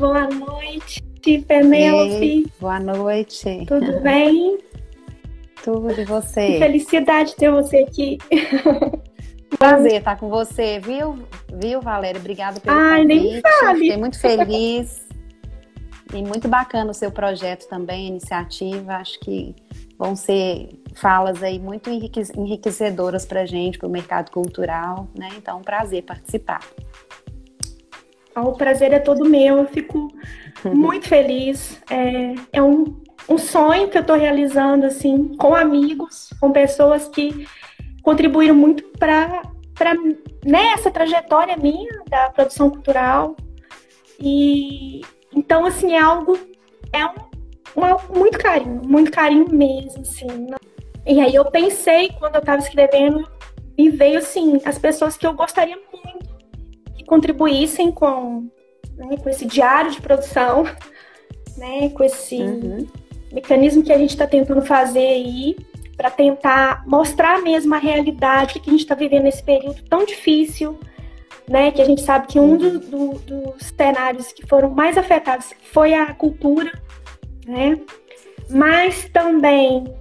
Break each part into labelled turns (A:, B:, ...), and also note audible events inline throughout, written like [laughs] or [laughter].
A: Boa noite, Penélope.
B: Boa noite.
A: Tudo bem?
B: Tudo, e você?
A: Que felicidade ter você aqui. [laughs]
B: Prazer estar com você, viu, viu, Valéria? Obrigada pelo
A: Ai,
B: convite.
A: nem fale.
B: Fiquei muito feliz. e muito bacana o seu projeto também, a iniciativa. Acho que vão ser falas aí muito enriquecedoras para a gente, para o mercado cultural, né? Então, um prazer participar.
A: Ah, o prazer é todo meu, eu fico muito feliz. É, é um, um sonho que eu estou realizando, assim, com amigos, com pessoas que contribuíram muito para nessa trajetória minha da produção cultural. E então, assim, é algo, é um, um muito carinho, muito carinho mesmo, assim. Né? E aí eu pensei, quando eu estava escrevendo, e veio, assim, as pessoas que eu gostaria muito contribuíssem com, né, com esse diário de produção, né, com esse uhum. mecanismo que a gente está tentando fazer aí, para tentar mostrar mesmo a realidade que a gente está vivendo nesse período tão difícil, né? Que a gente sabe que um do, do, dos cenários que foram mais afetados foi a cultura, né? Mas também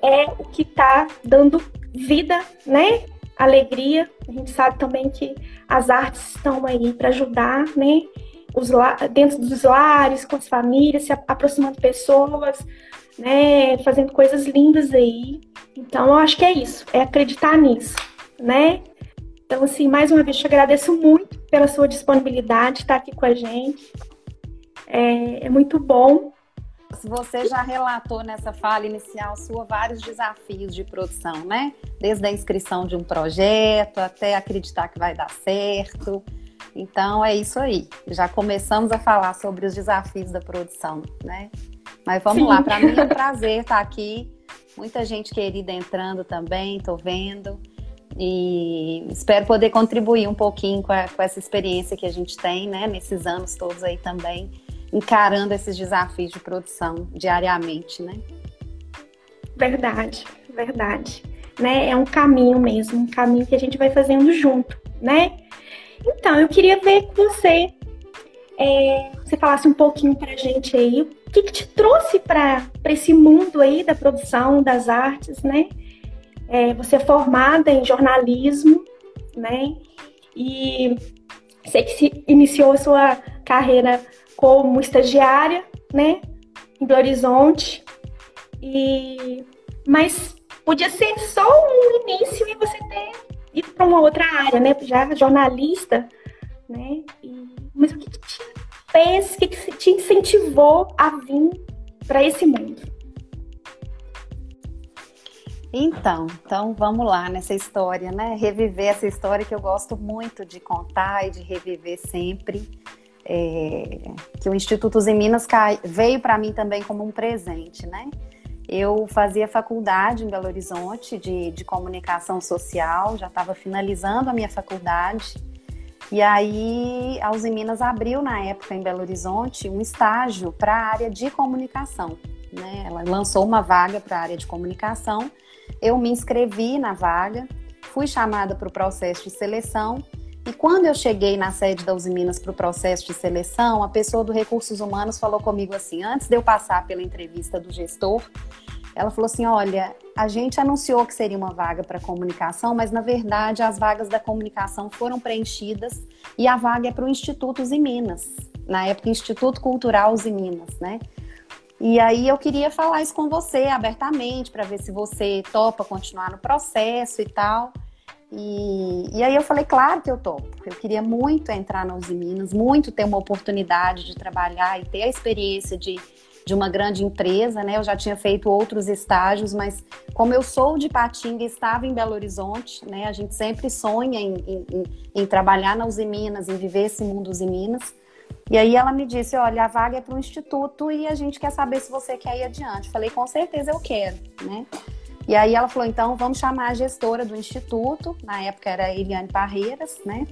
A: é o que está dando vida, né? Alegria. A gente sabe também que as artes estão aí para ajudar, né? Os, dentro dos lares, com as famílias, se aproximando pessoas, né, fazendo coisas lindas aí. Então, eu acho que é isso, é acreditar nisso, né? Então, assim, mais uma vez, te agradeço muito pela sua disponibilidade de estar aqui com a gente. É, é muito bom.
B: Você já relatou nessa fala inicial sua vários desafios de produção, né? Desde a inscrição de um projeto até acreditar que vai dar certo. Então é isso aí. Já começamos a falar sobre os desafios da produção, né? Mas vamos Sim. lá, para mim é um [laughs] prazer estar aqui. Muita gente querida entrando também, estou vendo. E espero poder contribuir um pouquinho com, a, com, essa experiência que a gente tem, né, nesses anos todos aí também, encarando esses desafios de produção diariamente, né?
A: Verdade, verdade. Né? É um caminho mesmo, um caminho que a gente vai fazendo junto, né? Então, eu queria ver com você, é, você falasse um pouquinho para a gente aí, o que, que te trouxe para esse mundo aí da produção, das artes, né? É, você é formada em jornalismo, né? E sei que se iniciou a sua carreira como estagiária, né? Em Belo Horizonte. E... Mas podia ser só um início e você ter ido para uma outra área, né? Já jornalista, né? E... Mas o que, que te fez, o que, que te incentivou a vir para esse mundo?
B: Então, então vamos lá nessa história, né? Reviver essa história que eu gosto muito de contar e de reviver sempre. É, que o Instituto em Minas veio para mim também como um presente, né? Eu fazia faculdade em Belo Horizonte de, de comunicação social, já estava finalizando a minha faculdade. E aí a Uzi Minas abriu na época em Belo Horizonte um estágio para a área de comunicação. Né? Ela lançou uma vaga para a área de comunicação eu me inscrevi na vaga, fui chamada para o processo de seleção e quando eu cheguei na sede da Uzi Minas para o processo de seleção, a pessoa do Recursos Humanos falou comigo assim, antes de eu passar pela entrevista do gestor, ela falou assim: olha, a gente anunciou que seria uma vaga para comunicação, mas na verdade as vagas da comunicação foram preenchidas e a vaga é para o Instituto Uzi Minas, na época Instituto Cultural Uzi Minas, né? E aí eu queria falar isso com você abertamente para ver se você topa continuar no processo e tal. E, e aí eu falei, claro que eu topo. Eu queria muito entrar na Uzi Minas, muito ter uma oportunidade de trabalhar e ter a experiência de, de uma grande empresa, né? Eu já tinha feito outros estágios, mas como eu sou de Patinga e estava em Belo Horizonte, né? A gente sempre sonha em, em, em, trabalhar na Uzi Minas, em viver esse mundo Uzi Minas. E aí ela me disse, olha, a vaga é para o instituto e a gente quer saber se você quer ir adiante. Falei, com certeza eu quero, né? E aí ela falou, então vamos chamar a gestora do instituto, na época era a Eliane Parreiras, né?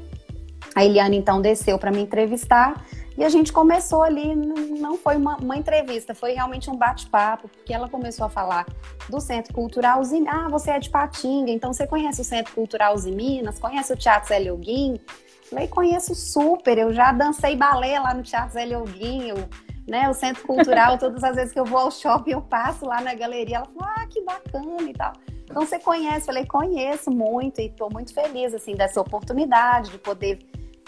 B: A Eliane então desceu para me entrevistar e a gente começou ali, não foi uma, uma entrevista, foi realmente um bate-papo, porque ela começou a falar do Centro Cultural Ah, você é de Patinga, então você conhece o Centro Cultural Minas, conhece o Teatro Zé Guin? Falei, conheço super, eu já dancei balé lá no Teatro Zé Leoguinho, né? O Centro Cultural, [laughs] todas as vezes que eu vou ao shopping, eu passo lá na galeria. Ela falou, ah, que bacana e tal. Então você conhece? Falei, conheço muito e estou muito feliz assim dessa oportunidade de poder.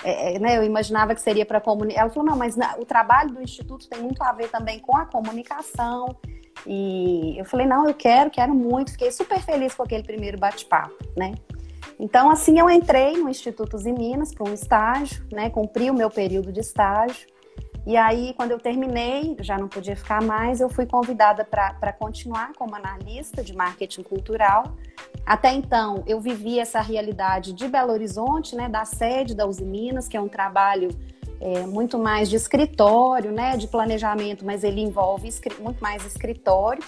B: É, é né, eu imaginava que seria para comunicar. Ela falou, não, mas na, o trabalho do Instituto tem muito a ver também com a comunicação. E eu falei, não, eu quero, quero muito. Fiquei super feliz com aquele primeiro bate-papo, né? Então, assim, eu entrei no Instituto em Minas para um estágio, né? Cumpri o meu período de estágio. E aí, quando eu terminei, já não podia ficar mais, eu fui convidada para continuar como analista de marketing cultural. Até então, eu vivi essa realidade de Belo Horizonte, né, da sede da Uzi Minas, que é um trabalho é, muito mais de escritório, né, de planejamento, mas ele envolve muito mais escritório.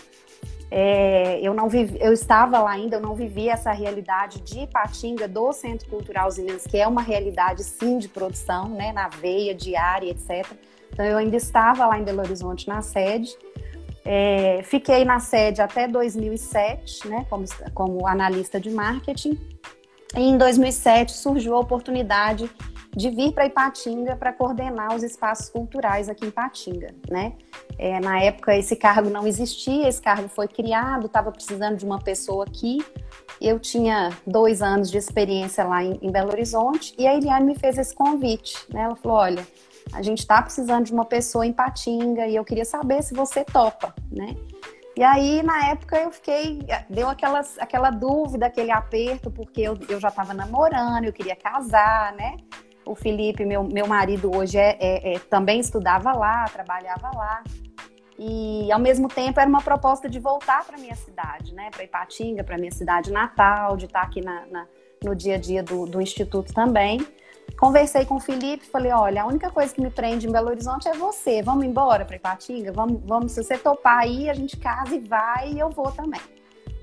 B: É, eu não vivi, eu estava lá ainda, eu não vivi essa realidade de Patinga do Centro Cultural Minas, que é uma realidade sim de produção, né, na veia diária, etc. Então, eu ainda estava lá em Belo Horizonte na sede. É, fiquei na sede até 2007, né, como, como analista de marketing. E em 2007 surgiu a oportunidade de vir para Ipatinga para coordenar os espaços culturais aqui em Ipatinga, né? É, na época esse cargo não existia, esse cargo foi criado, estava precisando de uma pessoa aqui. Eu tinha dois anos de experiência lá em, em Belo Horizonte e a Eliane me fez esse convite, né? Ela falou, olha, a gente está precisando de uma pessoa em Patinga e eu queria saber se você topa, né? E aí, na época, eu fiquei, deu aquelas, aquela dúvida, aquele aperto, porque eu, eu já estava namorando, eu queria casar, né? O Felipe, meu, meu marido hoje, é, é, é, também estudava lá, trabalhava lá. E, ao mesmo tempo, era uma proposta de voltar para minha cidade, né? Para Ipatinga, para minha cidade natal, de estar tá aqui na, na, no dia a dia do, do Instituto também. Conversei com o Felipe, falei, olha, a única coisa que me prende em Belo Horizonte é você. Vamos embora para Ipatinga? Vamos, vamos, se você topar aí, a gente casa e vai e eu vou também.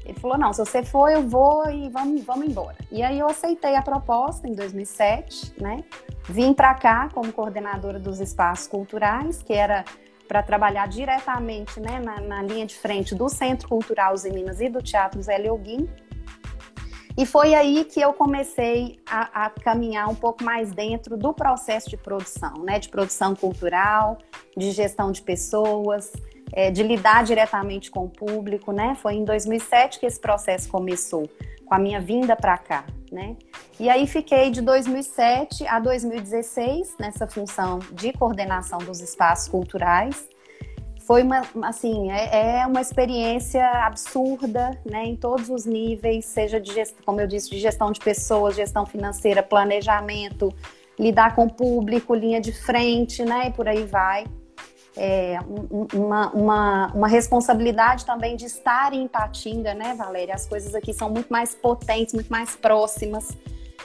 B: Ele falou, não, se você for, eu vou e vamos, vamos embora. E aí eu aceitei a proposta em 2007, né? Vim para cá como coordenadora dos espaços culturais, que era para trabalhar diretamente né, na, na, linha de frente do Centro Cultural Zé Minas e do Teatro Zé Leoguin. E foi aí que eu comecei a, a, caminhar um pouco mais dentro do processo de produção, né? De produção cultural, de gestão de pessoas, é, de lidar diretamente com o público, né? Foi em 2007 que esse processo começou, com a minha vinda para cá, né? E aí fiquei de 2007 a 2016 nessa função de coordenação dos espaços culturais foi uma, assim, é, é, uma experiência absurda, né, em todos os níveis, seja de gestão, como eu disse, de gestão de pessoas, gestão financeira, planejamento, lidar com o público, linha de frente, né, e por aí vai. É, uma, uma, uma responsabilidade também de estar em Patinga, né, Valéria? As coisas aqui são muito mais potentes, muito mais próximas.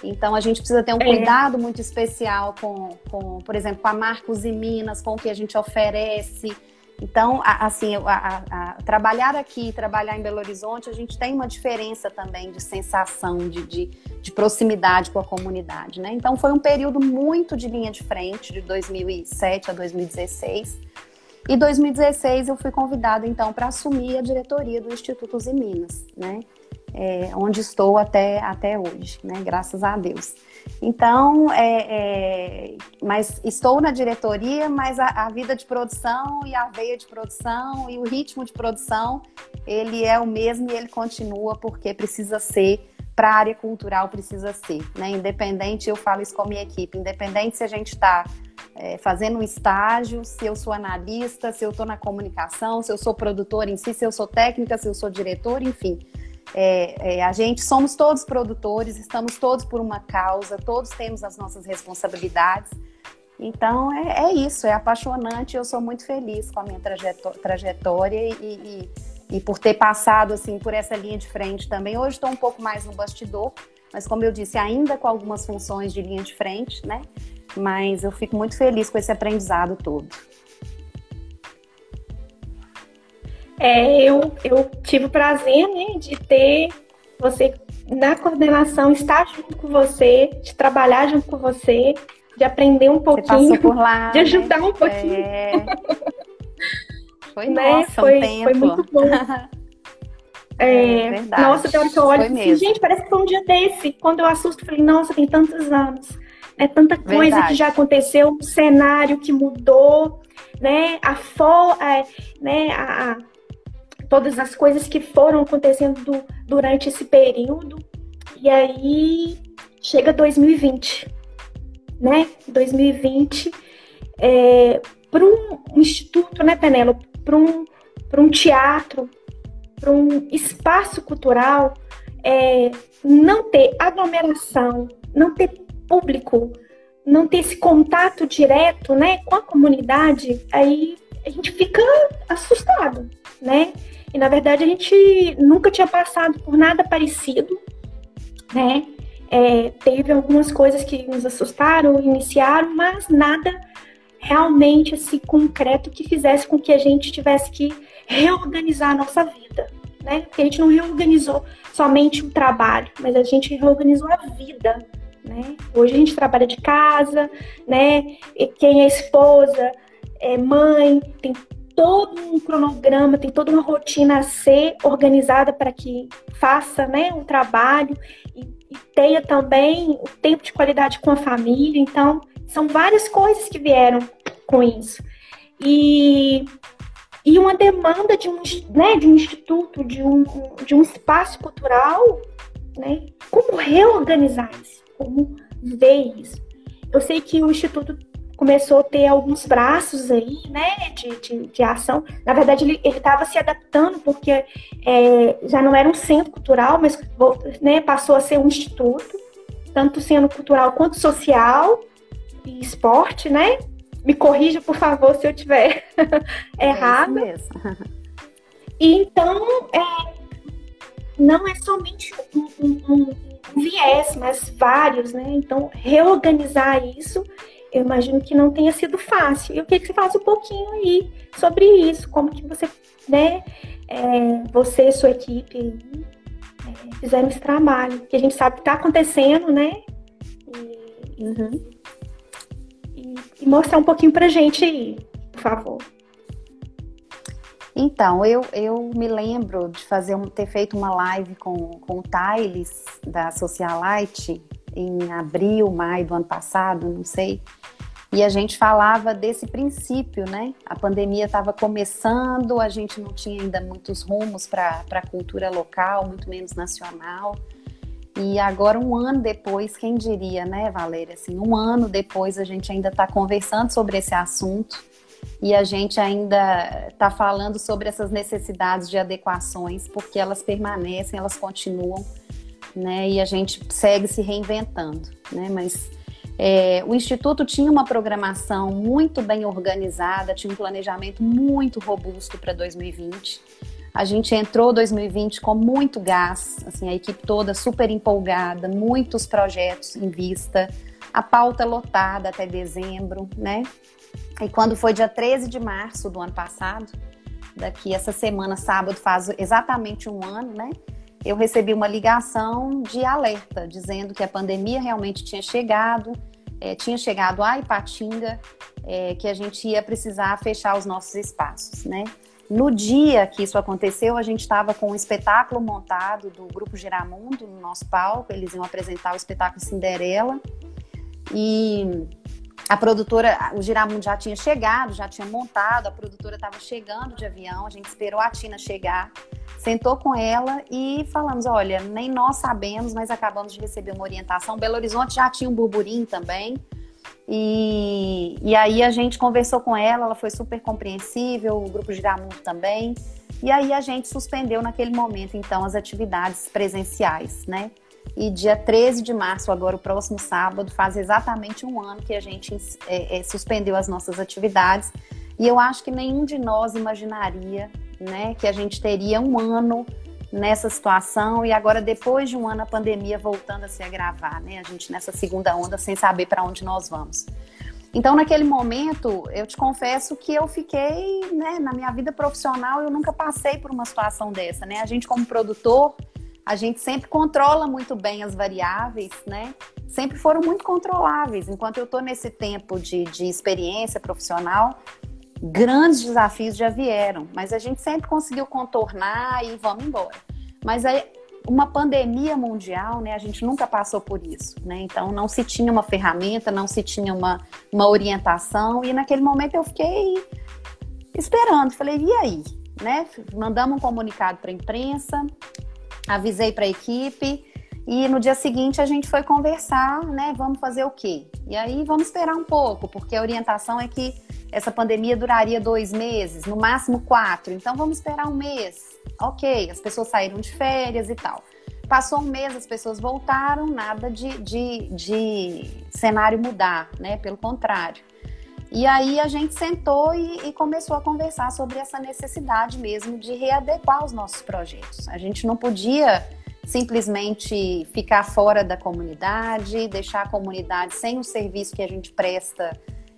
B: Então a gente precisa ter um é. cuidado muito especial com, com, por exemplo, com a Marcos e Minas, com o que a gente oferece, então, assim, a, a, a, trabalhar aqui, trabalhar em Belo Horizonte, a gente tem uma diferença também de sensação, de, de, de, proximidade com a comunidade, né? Então, foi um período muito de linha de frente, de 2007 a 2016. E 2016 eu fui convidada, então, para assumir a diretoria do Instituto Uzi Minas, né? É, onde estou até, até hoje, né? Graças a Deus. Então, é, é, mas estou na diretoria, mas a, a, vida de produção e a veia de produção e o ritmo de produção, ele é o mesmo e ele continua porque precisa ser para a área cultural precisa ser, né? Independente, eu falo isso com a minha equipe, independente se a gente está é, fazendo um estágio, se eu sou analista, se eu estou na comunicação, se eu sou produtor em si, se eu sou técnica, se eu sou diretor, enfim. É, é, a gente somos todos produtores, estamos todos por uma causa, todos temos as nossas responsabilidades. Então é, é isso, é apaixonante. Eu sou muito feliz com a minha trajetória e, e, e, por ter passado assim por essa linha de frente também. Hoje estou um pouco mais no bastidor, mas como eu disse, ainda com algumas funções de linha de frente, né? Mas eu fico muito feliz com esse aprendizado todo.
A: É, eu, eu tive o prazer né, de ter você na coordenação, estar junto com você, de trabalhar junto com você, de aprender um pouquinho,
B: lá,
A: de ajudar né? um pouquinho.
B: É... Foi, [laughs] né? nossa, foi, um tempo.
A: foi muito bom. [laughs] É, é nossa, tem hora que eu olho e assim, gente, parece que foi um dia desse. Quando eu assusto, falei, nossa, tem tantos anos. É tanta coisa Verdade. que já aconteceu, um cenário que mudou, né? A, fo, é, né? A, a, todas as coisas que foram acontecendo do, durante esse período. E aí chega 2020, né? 2020 é, para um instituto, né, Penélope? Para um, um teatro, para um espaço cultural, é, não ter aglomeração, não ter público, não ter esse contato direto, né, com a comunidade, aí a gente fica assustado, né? E na verdade a gente nunca tinha passado por nada parecido, né? É, teve algumas coisas que nos assustaram, iniciaram, mas nada realmente assim concreto que fizesse com que a gente tivesse que reorganizar a nossa vida, né? Porque a gente não reorganizou somente o trabalho, mas a gente reorganizou a vida, né? Hoje a gente trabalha de casa, né? E quem é esposa, é mãe, tem todo um cronograma, tem toda uma rotina a ser organizada para que faça, né, um trabalho e, e tenha também o tempo de qualidade com a família. Então, são várias coisas que vieram com isso. E, e uma demanda de um, né, de um instituto, de um, de um espaço cultural, né? Como reorganizar isso? Como ver isso? Eu sei que o Instituto começou a ter alguns braços aí, né, de, de, de ação. Na verdade, ele estava se adaptando, porque é, já não era um centro cultural, mas né, passou a ser um instituto, tanto sendo cultural quanto social, e esporte, né? Me corrija, por favor, se eu tiver [laughs] errado. É isso mesmo. E [laughs] então, é, não é somente um, um, um, viés, mas vários, né? Então, reorganizar isso, eu imagino que não tenha sido fácil. Eu queria que você falasse um pouquinho aí sobre isso, como que você, né, é, você e sua equipe é, fizeram esse trabalho, que a gente sabe que está acontecendo, né? E, uhum e mostrar um pouquinho pra gente aí, por favor.
B: Então, eu, eu me lembro de fazer um, ter feito uma live com, com o Thales, da Socialite, em abril, maio do ano passado, não sei. E a gente falava desse princípio, né? A pandemia estava começando, a gente não tinha ainda muitos rumos para a cultura local, muito menos nacional. E agora, um ano depois, quem diria, né, Valéria? Assim, um ano depois, a gente ainda está conversando sobre esse assunto e a gente ainda está falando sobre essas necessidades de adequações, porque elas permanecem, elas continuam, né? E a gente segue se reinventando, né? Mas é, o Instituto tinha uma programação muito bem organizada, tinha um planejamento muito robusto para 2020. A gente entrou 2020 com muito gás, assim, a equipe toda super empolgada, muitos projetos em vista, a pauta lotada até dezembro, né? E quando foi dia 13 de março do ano passado, daqui essa semana, sábado, faz exatamente um ano, né? Eu recebi uma ligação de alerta, dizendo que a pandemia realmente tinha chegado, é, tinha chegado a Ipatinga, é, que a gente ia precisar fechar os nossos espaços, né? No dia que isso aconteceu, a gente estava com um espetáculo montado do Grupo Giramundo no nosso palco. Eles iam apresentar o espetáculo Cinderela. E a produtora, o Giramundo já tinha chegado, já tinha montado, a produtora estava chegando de avião, a gente esperou a Tina chegar, sentou com ela e falamos: olha, nem nós sabemos, mas acabamos de receber uma orientação. Belo Horizonte já tinha um burburinho também. E, e aí a gente conversou com ela, ela foi super compreensível, o grupo Giramundo também. E aí a gente suspendeu naquele momento, então, as atividades presenciais, né? E dia 13 de março, agora o próximo sábado, faz exatamente um ano que a gente é, é, suspendeu as nossas atividades. E eu acho que nenhum de nós imaginaria né, que a gente teria um ano nessa situação e agora depois de um ano a pandemia voltando a se agravar, né? A gente nessa segunda onda sem saber para onde nós vamos. Então, naquele momento, eu te confesso que eu fiquei, né, na minha vida profissional, eu nunca passei por uma situação dessa, né? A gente como produtor, a gente sempre controla muito bem as variáveis, né? Sempre foram muito controláveis. Enquanto eu estou nesse tempo de, de experiência profissional, grandes desafios já vieram, mas a gente sempre conseguiu contornar e vamos embora. Mas aí, uma pandemia mundial, né? A gente nunca passou por isso, né? Então não se tinha uma ferramenta, não se tinha uma, uma orientação e naquele momento eu fiquei esperando, falei e aí, né? Mandamos um comunicado para a imprensa, avisei para a equipe e no dia seguinte a gente foi conversar, né? Vamos fazer o quê? E aí vamos esperar um pouco, porque a orientação é que essa pandemia duraria dois meses, no máximo quatro. Então vamos esperar um mês. Ok, as pessoas saíram de férias e tal. Passou um mês, as pessoas voltaram, nada de, de, de cenário mudar, né? Pelo contrário. E aí a gente sentou e, e, começou a conversar sobre essa necessidade mesmo de readequar os nossos projetos. A gente não podia simplesmente ficar fora da comunidade, deixar a comunidade sem o serviço que a gente presta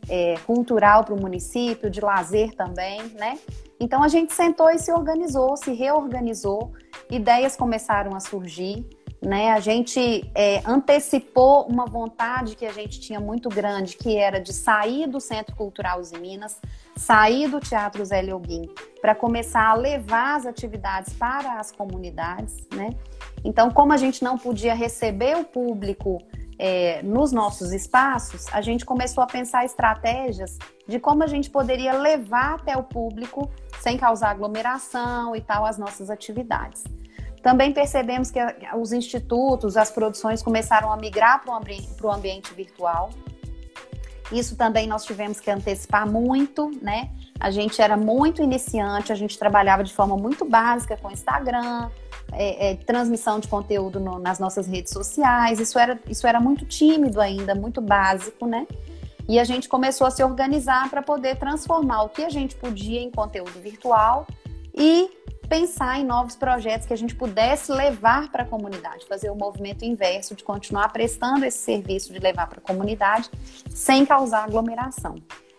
B: é, cultural para o município, de lazer também, né? Então a gente sentou e se organizou, se reorganizou, ideias começaram a surgir, né? A gente é, antecipou uma vontade que a gente tinha muito grande, que era de sair do Centro Cultural Uzi Minas, sair do Teatro Zé Leoguim, para começar a levar as atividades para as comunidades, né? Então, como a gente não podia receber o público é, nos nossos espaços, a gente começou a pensar estratégias de como a gente poderia levar até o público, sem causar aglomeração e tal, as nossas atividades. Também percebemos que os institutos, as produções começaram a migrar para o ambiente, ambiente virtual. Isso também nós tivemos que antecipar muito, né? A gente era muito iniciante, a gente trabalhava de forma muito básica com Instagram, é, é, transmissão de conteúdo no, nas nossas redes sociais. Isso era, isso era muito tímido ainda, muito básico, né? E a gente começou a se organizar para poder transformar o que a gente podia em conteúdo virtual e pensar em novos projetos que a gente pudesse levar para a comunidade, fazer o movimento inverso de continuar prestando esse serviço de levar para a comunidade sem causar aglomeração.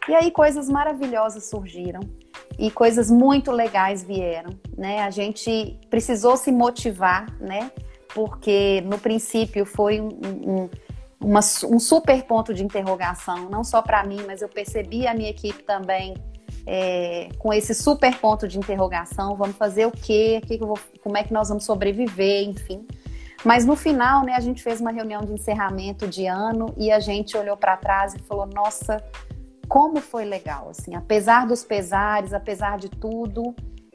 B: E aí coisas maravilhosas surgiram e coisas muito legais vieram, né? A gente precisou se motivar, né? Porque no princípio foi um, um, uma, um super ponto de interrogação, não só para mim, mas eu percebi a minha equipe também é, com esse super ponto de interrogação. Vamos fazer o quê? Que que vou, como é que nós vamos sobreviver? Enfim. Mas no final, né, a gente fez uma reunião de encerramento de ano e a gente olhou para trás e falou: nossa, como foi legal, assim, apesar dos pesares, apesar de tudo,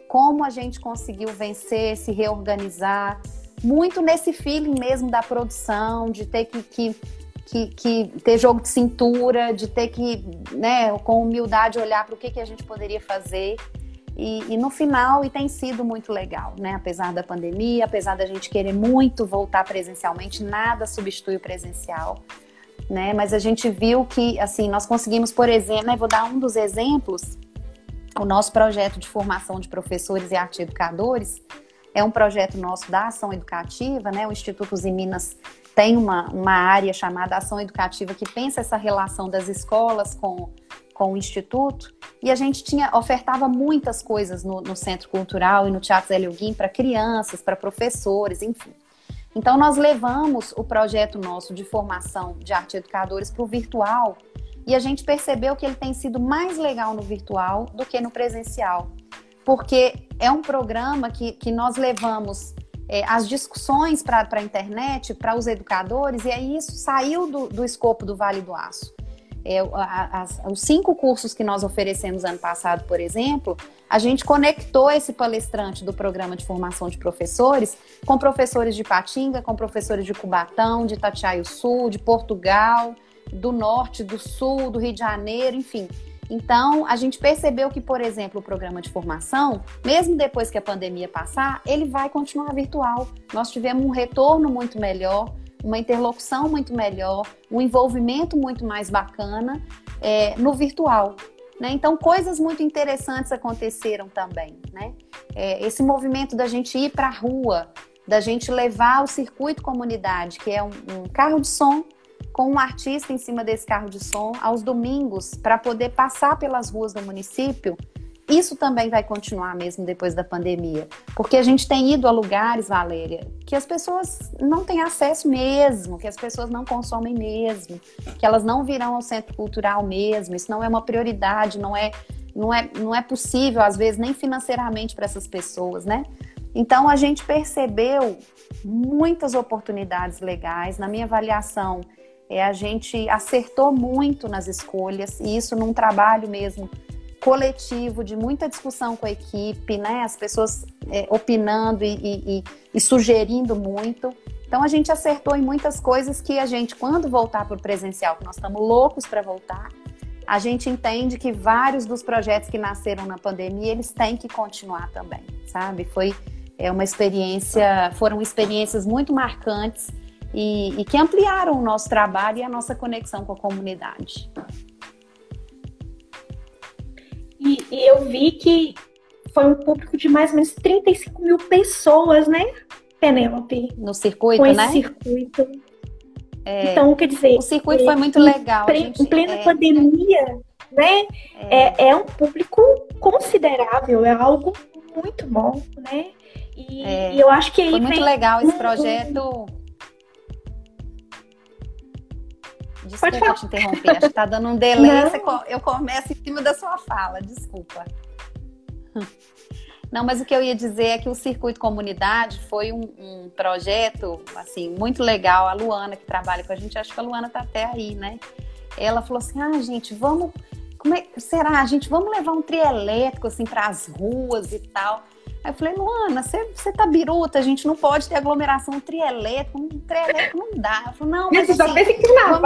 B: como a gente conseguiu vencer, se reorganizar, muito nesse feeling mesmo da produção, de ter que, que, que, que ter jogo de cintura, de ter que, né, com humildade olhar para o que, que a gente poderia fazer. E, e, no final, e tem sido muito legal, né? Apesar da pandemia, apesar da gente querer muito voltar presencialmente, nada substitui o presencial né? Mas a gente viu que, assim, nós conseguimos, por exemplo, né, vou dar um dos exemplos, o nosso projeto de formação de professores e arte educadores é um projeto nosso da ação educativa, né? O Instituto Minas tem uma, uma área chamada ação educativa que pensa essa relação das escolas com, com o instituto e a gente tinha ofertava muitas coisas no, no Centro Cultural e no Teatro Zé Guim para crianças, para professores, enfim. Então, nós levamos o projeto nosso de formação de arte educadores para o virtual e a gente percebeu que ele tem sido mais legal no virtual do que no presencial, porque é um programa que, que nós levamos é, as discussões para a internet, para os educadores, e aí isso saiu do, do escopo do Vale do Aço. É, os cinco cursos que nós oferecemos ano passado, por exemplo, a gente conectou esse palestrante do programa de formação de professores com professores de Patinga, com professores de Cubatão, de Tatiaio Sul, de Portugal, do Norte, do Sul, do Rio de Janeiro, enfim. Então, a gente percebeu que, por exemplo, o programa de formação, mesmo depois que a pandemia passar, ele vai continuar virtual. Nós tivemos um retorno muito melhor, uma interlocução muito melhor, um envolvimento muito mais bacana é, no virtual. Né? Então, coisas muito interessantes aconteceram também. Né? É, esse movimento da gente ir para a rua, da gente levar o circuito comunidade, que é um, um carro de som com um artista em cima desse carro de som aos domingos para poder passar pelas ruas do município isso também vai continuar mesmo depois da pandemia, porque a gente tem ido a lugares, Valéria, que as pessoas não têm acesso mesmo, que as pessoas não consomem mesmo, que elas não virão ao centro cultural mesmo. Isso não é uma prioridade, não é, não é, não é possível às vezes nem financeiramente para essas pessoas, né? Então a gente percebeu muitas oportunidades legais. Na minha avaliação, é, a gente acertou muito nas escolhas, e isso num trabalho mesmo coletivo, de muita discussão com a equipe, né? As pessoas é, opinando e, e, e, sugerindo muito. Então a gente acertou em muitas coisas que a gente, quando voltar para o presencial, que nós estamos loucos para voltar, a gente entende que vários dos projetos que nasceram na pandemia, eles têm que continuar também, sabe? Foi é uma experiência, foram experiências muito marcantes e, e que ampliaram o nosso trabalho e a nossa conexão com a comunidade.
A: E, e, eu vi que foi um público de mais ou menos 35 mil pessoas, né, Penélope?
B: No circuito,
A: com
B: né?
A: Esse circuito. É, então, quer dizer.
B: O circuito foi muito legal.
A: Em, gente, em plena é, pandemia, né? É. é. É, um público considerável, é algo muito bom, né? E, é, e eu acho que
B: foi muito legal esse projeto. Desculpa Pode te interromper, acho que tá dando um [laughs] delay. eu começo em cima da sua fala, desculpa. Não, mas o que eu ia dizer é que o Circuito Comunidade foi um, um, projeto, assim, muito legal. A Luana, que trabalha com a gente, acho que a Luana tá até aí, né? Ela falou assim, ah, gente, vamos... Como é, será, gente, vamos levar um trio elétrico, assim, para as ruas e tal. Aí eu falei, Luana, você tá biruta, a gente não pode ter aglomeração trielétrico, um trielétrico não dá. Ela falou, não, mas
A: Isso, assim, só que vamos...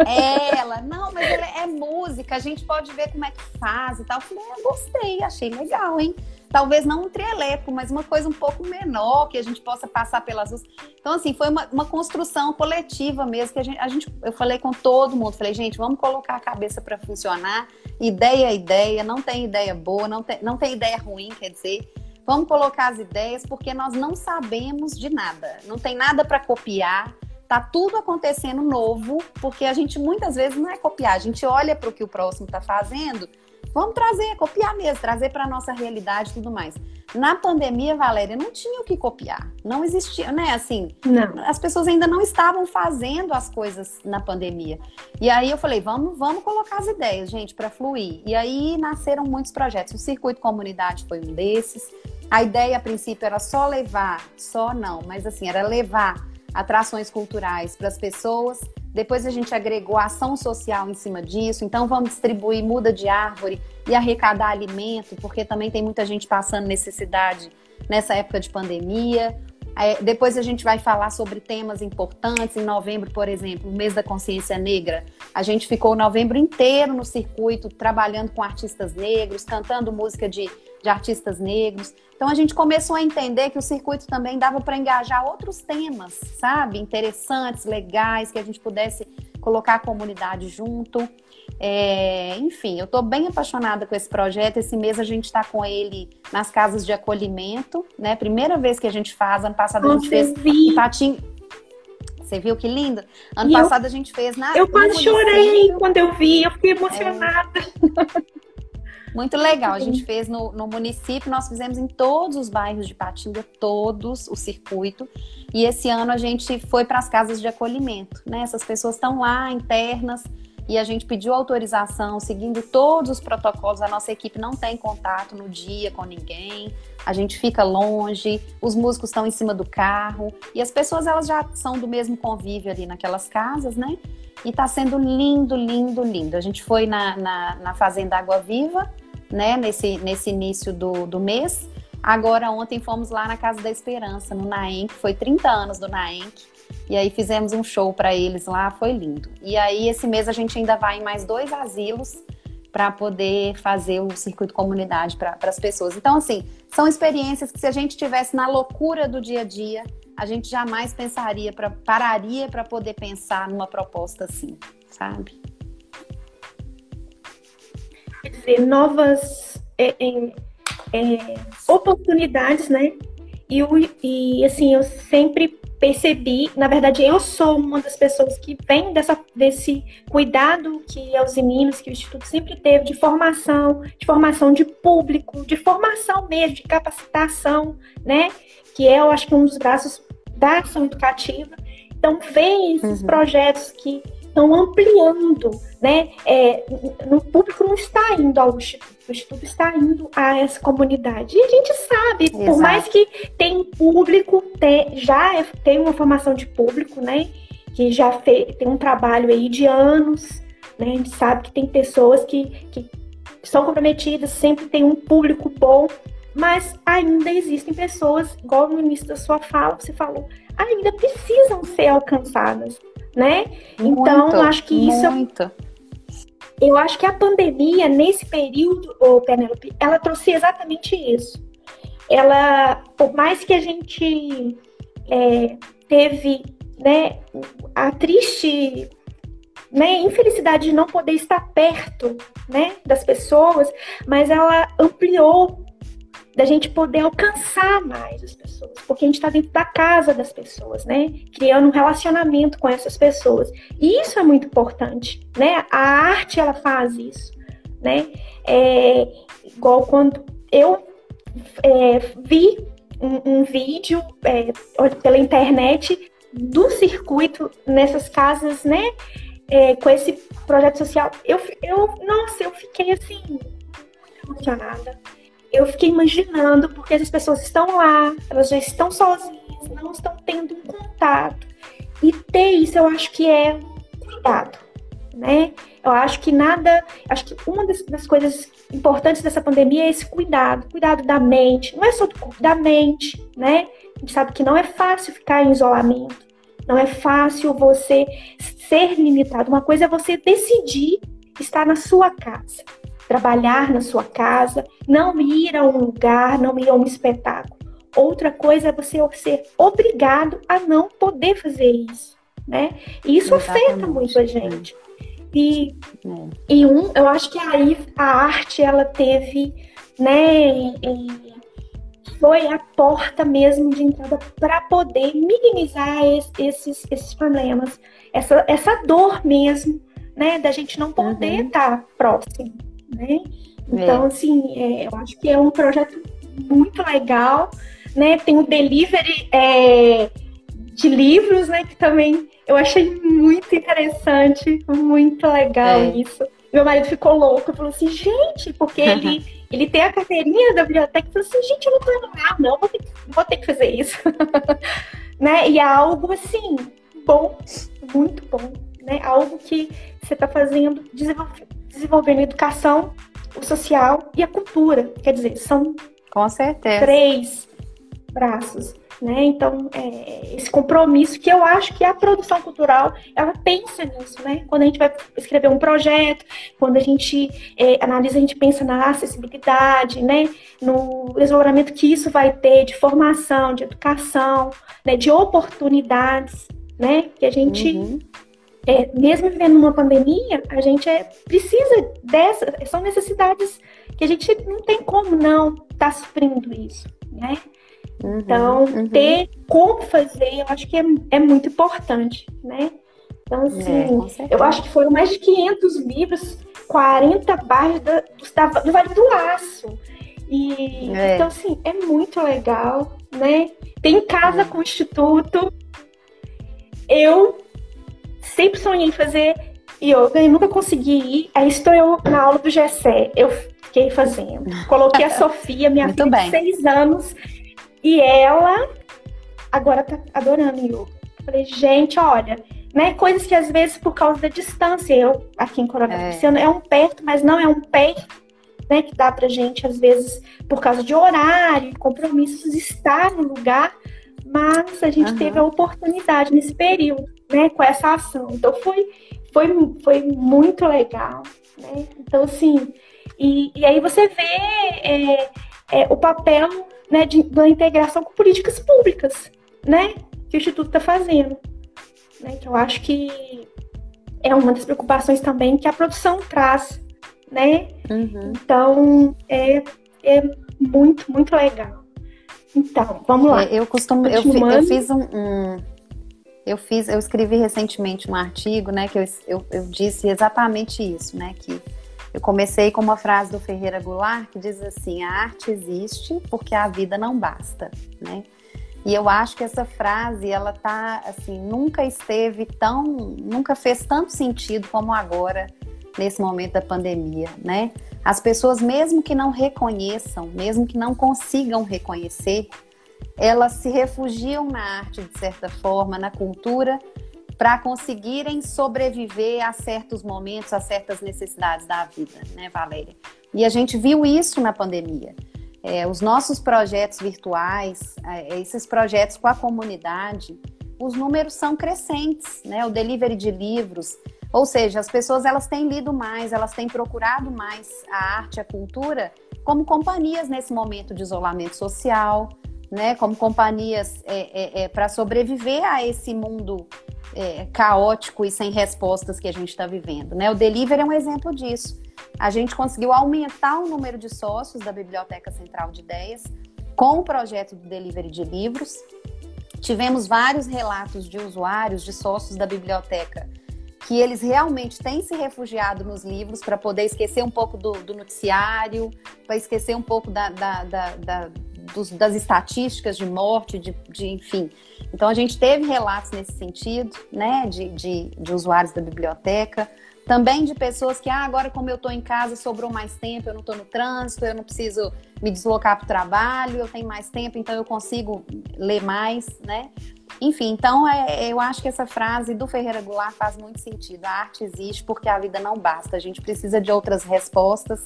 A: [laughs]
B: Ela, não, mas ele é música, a gente pode ver como é que faz e tal. Eu falei, ah, gostei, achei legal, hein? Talvez não um trieleco, mas uma coisa um pouco menor, que a gente possa passar pelas ruas. Então, assim, foi uma, uma construção coletiva mesmo, que a gente, a gente, eu falei com todo mundo, falei, gente, vamos colocar a cabeça para funcionar, ideia é ideia, não tem ideia boa, não tem, não tem ideia ruim, quer dizer, vamos colocar as ideias, porque nós não sabemos de nada, não tem nada para copiar, tá tudo acontecendo novo, porque a gente muitas vezes não é copiar, a gente olha para o que o próximo está fazendo Vamos trazer, copiar mesmo, trazer para a nossa realidade e tudo mais. Na pandemia, Valéria, não tinha o que copiar. Não existia, né? Assim, não. as pessoas ainda não estavam fazendo as coisas na pandemia. E aí eu falei, vamos, vamos colocar as ideias, gente, para fluir. E aí nasceram muitos projetos. O Circuito Comunidade foi um desses. A ideia, a princípio, era só levar, só não, mas assim, era levar atrações culturais para as pessoas depois a gente agregou ação social em cima disso. Então vamos distribuir muda de árvore e arrecadar alimento, porque também tem muita gente passando necessidade nessa época de pandemia. É, depois a gente vai falar sobre temas importantes. Em novembro, por exemplo, o mês da consciência negra, a gente ficou novembro inteiro no circuito trabalhando com artistas negros, cantando música de, de artistas negros. Então a gente começou a entender que o circuito também dava para engajar outros temas, sabe? Interessantes, legais, que a gente pudesse colocar a comunidade junto. É, enfim, eu estou bem apaixonada com esse projeto. Esse mês a gente está com ele nas casas de acolhimento, né? Primeira vez que a gente faz. Ano passado a gente fez
A: vi.
B: em Patim. Você viu que lindo? Ano e passado eu, a gente fez na.
A: Eu quase chorei quando eu vi, eu fiquei emocionada. É. [laughs]
B: Muito legal. A gente fez no, no município, nós fizemos em todos os bairros de Patinga, todos o circuito. E esse ano a gente foi para as casas de acolhimento, né? Essas pessoas estão lá internas e a gente pediu autorização, seguindo todos os protocolos. A nossa equipe não tem contato no dia com ninguém, a gente fica longe, os músicos estão em cima do carro e as pessoas elas já são do mesmo convívio ali naquelas casas, né? E tá sendo lindo, lindo, lindo. A gente foi na, na, na Fazenda Água Viva né, nesse, nesse início do, do mês. Agora, ontem fomos lá na Casa da Esperança, no Naenc, foi 30 anos do Naenc, e aí fizemos um show para eles lá, foi lindo. E aí, esse mês a gente ainda vai em mais dois asilos para poder fazer o circuito comunidade para as pessoas. Então, assim, são experiências que se a gente tivesse na loucura do dia a dia, a gente jamais pensaria, pra, pararia para poder pensar numa proposta assim, sabe?
A: dizer, novas é, é, é, oportunidades, né? E, e assim, eu sempre percebi, na verdade, eu sou uma das pessoas que vem dessa, desse cuidado que os meninos, que o Instituto sempre teve de formação, de formação de público, de formação mesmo, de capacitação, né? Que é, eu acho que um dos braços da ação educativa. Então, vem esses uhum. projetos que estão ampliando, né? É, no público não está indo ao Instituto, o Instituto está indo a essa comunidade. E a gente sabe, Exato. por mais que tem público, tem, já é, tem uma formação de público, né? Que já fez, tem um trabalho aí de anos, né? A gente sabe que tem pessoas que, que são comprometidas, sempre tem um público bom, mas ainda existem pessoas, igual no início da sua fala, você falou, ainda precisam ser alcançadas, né? Muito, então, acho que isso. Muito. Eu acho que a pandemia, nesse período, ô Penelope, ela trouxe exatamente isso. Ela, por mais que a gente é, teve né, a triste né, infelicidade de não poder estar perto né, das pessoas, mas ela ampliou da gente poder alcançar mais as pessoas, porque a gente está dentro da casa das pessoas, né? Criando um relacionamento com essas pessoas. E isso é muito importante, né? A arte ela faz isso, né? É, igual quando eu é, vi um, um vídeo é, pela internet do circuito nessas casas, né? É, com esse projeto social, eu, eu, nossa, eu fiquei assim, emocionada eu fiquei imaginando, porque as pessoas estão lá, elas já estão sozinhas, não estão tendo um contato. E ter isso, eu acho que é cuidado, né? Eu acho que nada, acho que uma das, das, coisas importantes dessa pandemia é esse cuidado, cuidado da mente, não é só do da mente, né? A gente sabe que não é fácil ficar em isolamento, não é fácil você ser limitado. Uma coisa é você decidir estar na sua casa, trabalhar na sua casa, não ir a um lugar, não ir a um espetáculo. Outra coisa é você ser obrigado a não poder fazer isso, né? E isso Exatamente. afeta muito a gente. E, é. e um, eu acho que aí a arte ela teve, né, foi a porta mesmo de entrada para poder minimizar esses, esses problemas, essa, essa dor mesmo, né, da gente não poder uhum. estar próximo né? Então, é. assim, é, eu acho que é um projeto muito legal, né? Tem o delivery é, de livros, né? Que também eu achei muito interessante, muito legal é. isso. Meu marido ficou louco, falou assim, gente, porque [laughs] ele, ele tem a carteirinha da biblioteca, falou assim, gente, eu não tô indo lá, não, vou ter, vou ter que fazer isso. [laughs] né? E é algo assim, bom, muito bom, né? Algo que você está fazendo, desenvolvendo desenvolvendo a educação, o social e a cultura. Quer dizer, são
B: Com certeza.
A: três braços. Né? Então, é, esse compromisso que eu acho que a produção cultural ela pensa nisso, né? Quando a gente vai escrever um projeto, quando a gente é, analisa, a gente pensa na acessibilidade, né? No desenvolvimento que isso vai ter de formação, de educação, né? De oportunidades, né? Que a gente uhum é, mesmo vivendo uma pandemia, a gente é, precisa dessas, são necessidades que a gente não tem como não estar tá suprindo isso, né? Uhum, então, uhum. ter como fazer, eu acho que é, é muito importante, né? Então, assim, é, eu acho que foram mais de 500 livros, 40 bairros da, do, do Vale do Aço. E, é. Então, assim, é muito legal, né? Tem casa é. com o Instituto. Eu sempre sonhei em fazer yoga e nunca consegui ir. Aí estou eu na aula do Gessé. Eu fiquei fazendo. Coloquei a [laughs] Sofia, minha Muito filha bem. de seis anos, e ela agora tá adorando yoga. Falei, gente, olha, né? Coisas que às vezes por causa da distância, eu aqui em Coronel é. é um perto, mas não é um perto, né? Que dá pra gente, às vezes, por causa de horário, compromissos, estar no lugar mas a gente uhum. teve a oportunidade nesse período, né, com essa ação. Então foi, foi, foi muito legal, né? Então, assim, e, e aí você vê é, é, o papel né, de, da integração com políticas públicas, né, que o Instituto está fazendo. Né, que eu acho que é uma das preocupações também que a produção traz, né? Uhum. Então, é, é muito, muito legal. Então, vamos lá.
B: É, eu costumo, eu, eu, fiz um, um, eu fiz, eu escrevi recentemente um artigo, né, que eu, eu, eu, disse exatamente isso, né, que eu comecei com uma frase do Ferreira Goulart que diz assim: a arte existe porque a vida não basta, né? E eu acho que essa frase, ela tá assim, nunca esteve tão, nunca fez tanto sentido como agora nesse momento da pandemia, né? As pessoas mesmo que não reconheçam, mesmo que não consigam reconhecer, elas se refugiam na arte de certa forma, na cultura, para conseguirem sobreviver a certos momentos, a certas necessidades da vida, né, Valéria? E a gente viu isso na pandemia. É, os nossos projetos virtuais, é, esses projetos com a comunidade, os números são crescentes, né? O delivery de livros, ou seja, as pessoas elas têm lido mais, elas têm procurado mais a arte, a cultura, como companhias nesse momento de isolamento social, né? Como companhias é, é, é para sobreviver a esse mundo é, caótico e sem respostas que a gente está vivendo, né? O delivery é um exemplo disso a gente conseguiu aumentar o número de sócios da Biblioteca Central de Ideias com o projeto do delivery de livros. Tivemos vários relatos de usuários, de sócios da biblioteca, que eles realmente têm se refugiado nos livros para poder esquecer um pouco do, do noticiário, para esquecer um pouco da, da, da, dos, das estatísticas de morte, de, de, enfim. Então a gente teve relatos nesse sentido, né, de, de, de usuários da biblioteca. Também de pessoas que, ah, agora como eu estou em casa, sobrou mais tempo, eu não estou no trânsito, eu não preciso me deslocar para o trabalho, eu tenho mais tempo, então eu consigo ler mais, né? Enfim, então é, eu acho que essa frase do Ferreira Goulart faz muito sentido. A arte existe porque a vida não basta, a gente precisa de outras respostas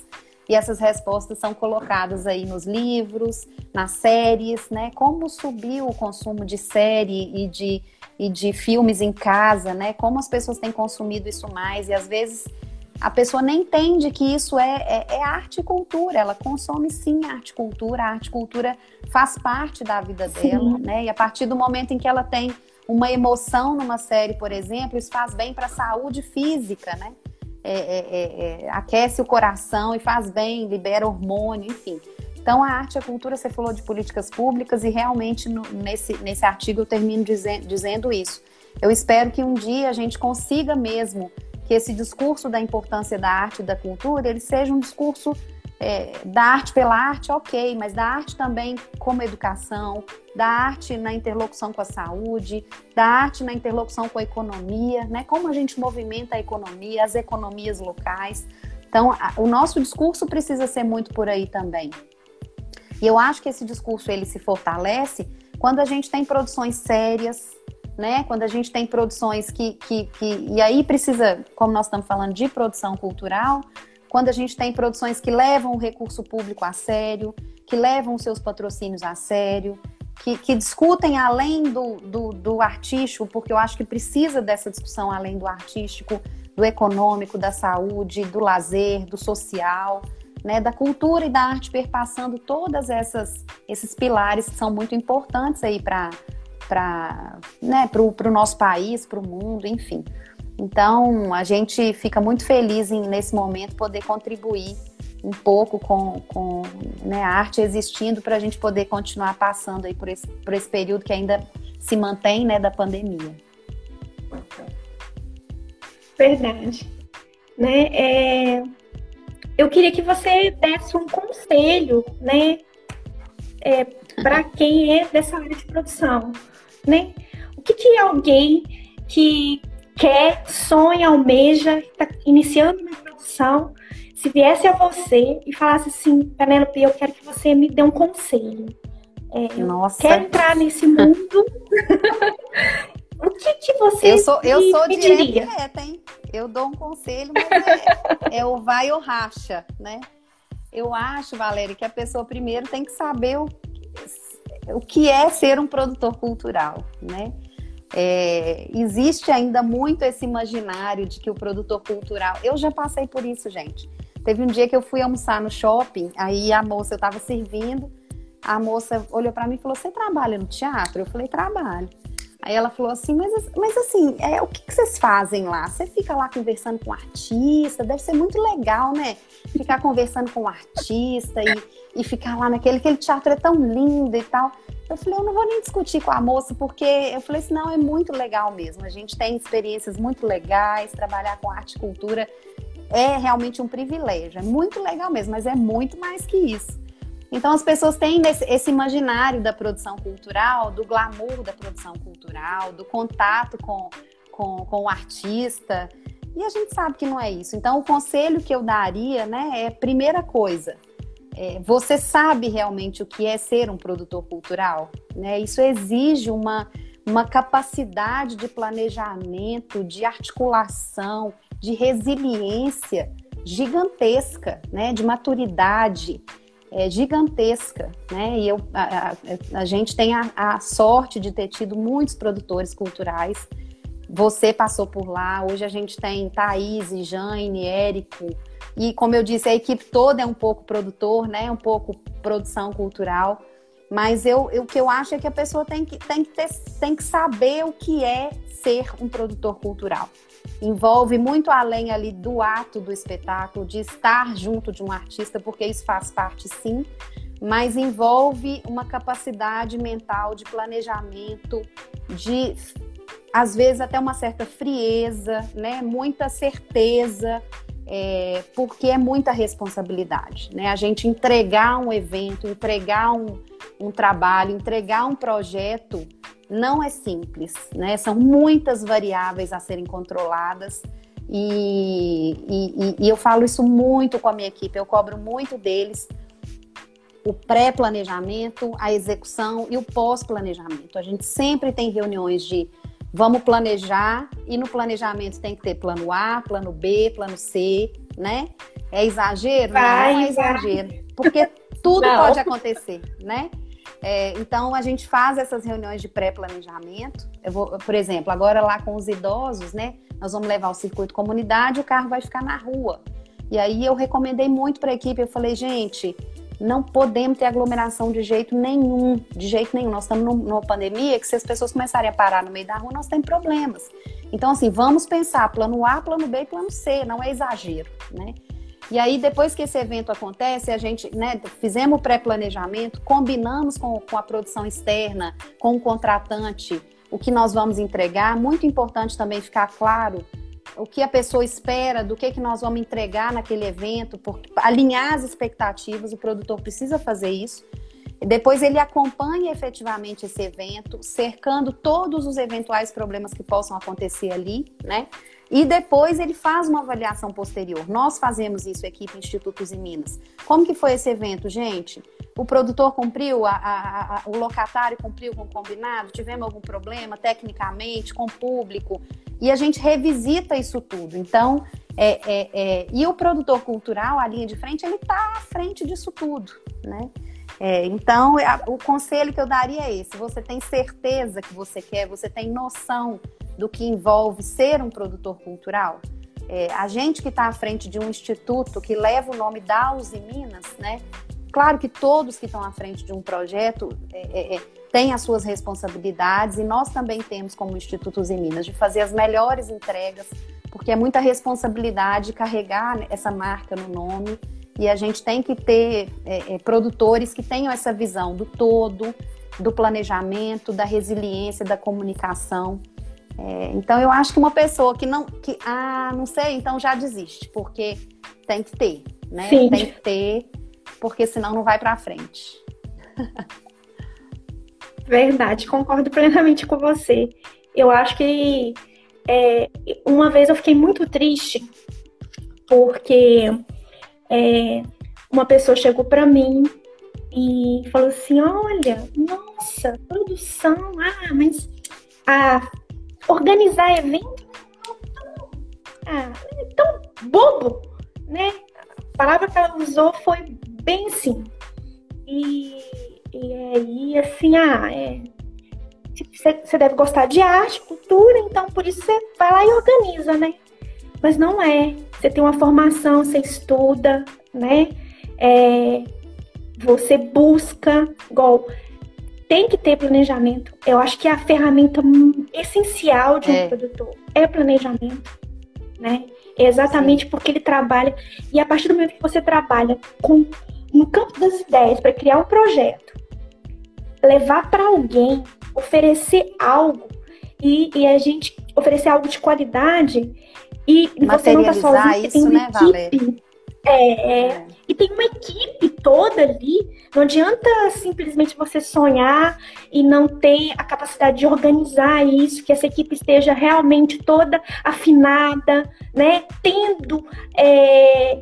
B: e essas respostas são colocadas aí nos livros, nas séries, né? Como subiu o consumo de série e de e de filmes em casa, né? Como as pessoas têm consumido isso mais e às vezes a pessoa nem entende que isso é, é, é arte e cultura. Ela consome sim arte e cultura. A arte e cultura faz parte da vida dela, sim. né? E a partir do momento em que ela tem uma emoção numa série, por exemplo, isso faz bem para a saúde física, né? É, é, é, é, aquece o coração e faz bem, libera hormônio, enfim. Então, a arte e a cultura, você falou de políticas públicas, e realmente no, nesse, nesse artigo eu termino dizen, dizendo isso. Eu espero que um dia a gente consiga mesmo que esse discurso da importância da arte e da cultura, ele seja um discurso é, da arte pela arte, ok, mas da arte também como educação, da arte na interlocução com a saúde, da arte na interlocução com a economia, né? Como a gente movimenta a economia, as economias locais. Então, a, o nosso discurso precisa ser muito por aí também. E eu acho que esse discurso ele se fortalece quando a gente tem produções sérias, né? Quando a gente tem produções que, que, que e aí precisa, como nós estamos falando de produção cultural, quando a gente tem produções que levam o recurso público a sério, que levam os seus patrocínios a sério, que, que discutem além do, do, do, artístico, porque eu acho que precisa dessa discussão além do artístico, do econômico, da saúde, do lazer, do social né, da cultura e da arte perpassando todas essas esses pilares que são muito importantes aí para para né, o nosso país, para o mundo, enfim. Então a gente fica muito feliz em nesse momento poder contribuir um pouco com, com né, a arte existindo para a gente poder continuar passando aí por esse, por esse período que ainda se mantém né, da pandemia.
A: Verdade. Né? É, eu queria que você desse um conselho, né, é, para quem é dessa área de produção, né? O que, que alguém que quer, sonha, almeja, está iniciando na produção, se viesse a você e falasse assim, Penélope, eu quero que você me dê um conselho. É, Nossa. Quero entrar nesse mundo. [laughs] o que, que você
B: Eu sou, eu sou direta, hein? Eu dou um conselho, mas é, é o vai ou racha, né? Eu acho, Valéria, que a pessoa primeiro tem que saber o, o que é ser um produtor cultural, né? É, existe ainda muito esse imaginário de que o produtor cultural. Eu já passei por isso, gente. Teve um dia que eu fui almoçar no shopping, aí a moça, eu estava servindo, a moça olhou para mim e falou: Você trabalha no teatro? Eu falei: Trabalho. Aí ela falou assim, mas, mas assim, é, o que, que vocês fazem lá? Você fica lá conversando com o artista, deve ser muito legal, né? Ficar conversando com o artista e, e ficar lá naquele, aquele teatro é tão lindo e tal. Eu falei, eu não vou nem discutir com a moça, porque eu falei assim, não, é muito legal mesmo. A gente tem experiências muito legais, trabalhar com arte e cultura é realmente um privilégio, é muito legal mesmo, mas é muito mais que isso. Então as pessoas têm esse imaginário da produção cultural, do glamour da produção cultural, do contato com, com, com o artista. E a gente sabe que não é isso. Então o conselho que eu daria, né, é primeira coisa, é, você sabe realmente o que é ser um produtor cultural? Né? Isso exige uma, uma capacidade de planejamento, de articulação, de resiliência gigantesca, né? de maturidade é, gigantesca. Né? E eu, a, a, a gente tem a, a sorte de ter tido muitos produtores culturais. Você passou por lá, hoje a gente tem Thaís, Jane, Érico, e como eu disse, a equipe toda é um pouco produtor, né? Um pouco produção cultural. Mas eu, eu, o que eu acho é que a pessoa tem que, tem, que ter, tem que saber o que é ser um produtor cultural. Envolve muito além ali do ato do espetáculo, de estar junto de um artista, porque isso faz parte sim, mas envolve uma capacidade mental de planejamento, de às vezes até uma certa frieza, né? Muita certeza, é, porque é muita responsabilidade, né? A gente entregar um evento, entregar um, um trabalho, entregar um projeto não é simples, né? São muitas variáveis a serem controladas e, e, e eu falo isso muito com a minha equipe, eu cobro muito deles o pré-planejamento, a execução e o pós-planejamento. A gente sempre tem reuniões de Vamos planejar e no planejamento tem que ter plano A, plano B, plano C, né? É exagero?
A: Vai,
B: não é exagero, vai. porque tudo não. pode acontecer, né? É, então a gente faz essas reuniões de pré-planejamento. Eu vou, por exemplo, agora lá com os idosos, né? Nós vamos levar o circuito comunidade, o carro vai ficar na rua. E aí eu recomendei muito para a equipe, eu falei, gente, não podemos ter aglomeração de jeito nenhum, de jeito nenhum. Nós estamos numa pandemia que se as pessoas começarem a parar no meio da rua, nós temos problemas. Então, assim, vamos pensar plano A, plano B e plano C, não é exagero, né? E aí, depois que esse evento acontece, a gente, né, fizemos o pré-planejamento, combinamos com, com a produção externa, com o contratante, o que nós vamos entregar. Muito importante também ficar claro o que a pessoa espera, do que, que nós vamos entregar naquele evento, por, alinhar as expectativas, o produtor precisa fazer isso. Depois ele acompanha efetivamente esse evento, cercando todos os eventuais problemas que possam acontecer ali, né? E depois ele faz uma avaliação posterior. Nós fazemos isso, equipe Institutos em Minas. Como que foi esse evento, gente? O produtor cumpriu, a, a, a, o locatário cumpriu com o combinado? Tivemos algum problema tecnicamente, com o público? E a gente revisita isso tudo. Então, é, é, é, e o produtor cultural, a linha de frente, ele está à frente disso tudo, né? É, então, é, o conselho que eu daria é esse: você tem certeza que você quer, você tem noção do que envolve ser um produtor cultural? É, a gente que está à frente de um instituto que leva o nome da Uzi Minas, né? Claro que todos que estão à frente de um projeto é, é, tem as suas responsabilidades e nós também temos como Instituto em Minas de fazer as melhores entregas, porque é muita responsabilidade carregar essa marca no nome e a gente tem que ter é, é, produtores que tenham essa visão do todo, do planejamento, da resiliência, da comunicação. É, então eu acho que uma pessoa que não, que ah, não sei, então já desiste, porque tem que ter, né? Sim. Tem que ter, porque senão não vai para frente.
A: Verdade, concordo plenamente com você. Eu acho que é, uma vez eu fiquei muito triste porque é, uma pessoa chegou para mim e falou assim: Olha, nossa, produção, ah, mas a organizar evento ah, é tão bobo, né? A palavra que ela usou foi bem assim. E e aí, assim, ah, é. Você deve gostar de arte, cultura, então por isso você vai lá e organiza, né? Mas não é. Você tem uma formação, você estuda, né? É, você busca, igual, tem que ter planejamento. Eu acho que é a ferramenta essencial de um é. produtor é planejamento, né? É exatamente Sim. porque ele trabalha e a partir do momento que você trabalha com no campo das ideias para criar um projeto, levar para alguém, oferecer algo e, e, a gente oferecer algo de qualidade e você não está sozinho,
B: tem uma
A: né, equipe. É, é, é, E tem uma equipe toda ali Não adianta simplesmente você sonhar e não ter a capacidade de organizar isso, que essa equipe esteja realmente toda afinada, né? Tendo é,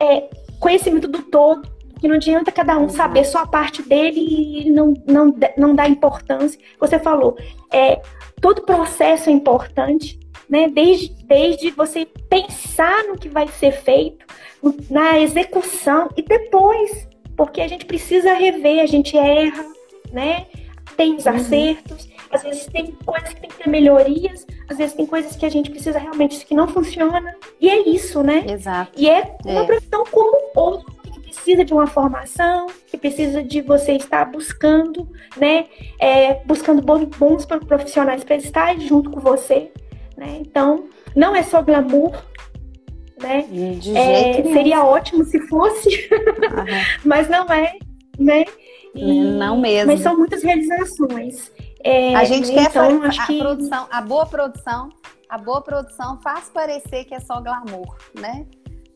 A: é, conhecimento do todo. Que não adianta cada um saber só a parte dele e não, não, não dar importância. Você falou, é, todo processo é importante, né? Desde, desde você pensar no que vai ser feito, na execução e depois, porque a gente precisa rever, a gente erra, né? Tem os uhum. acertos, às vezes tem coisas que tem que ter melhorias, às vezes tem coisas que a gente precisa realmente que não funciona. E é isso, né?
B: Exato.
A: E é uma é. profissão como outro que precisa de uma formação, que precisa de você estar buscando, né? É, buscando bons profissionais para estar junto com você. Né? Então, não é só glamour, né? É, seria ótimo se fosse, [laughs] mas não é, né?
B: E, não mesmo.
A: Mas são muitas realizações.
B: É, a gente quer então, acho a que... produção, a boa produção, a boa produção faz parecer que é só glamour, né?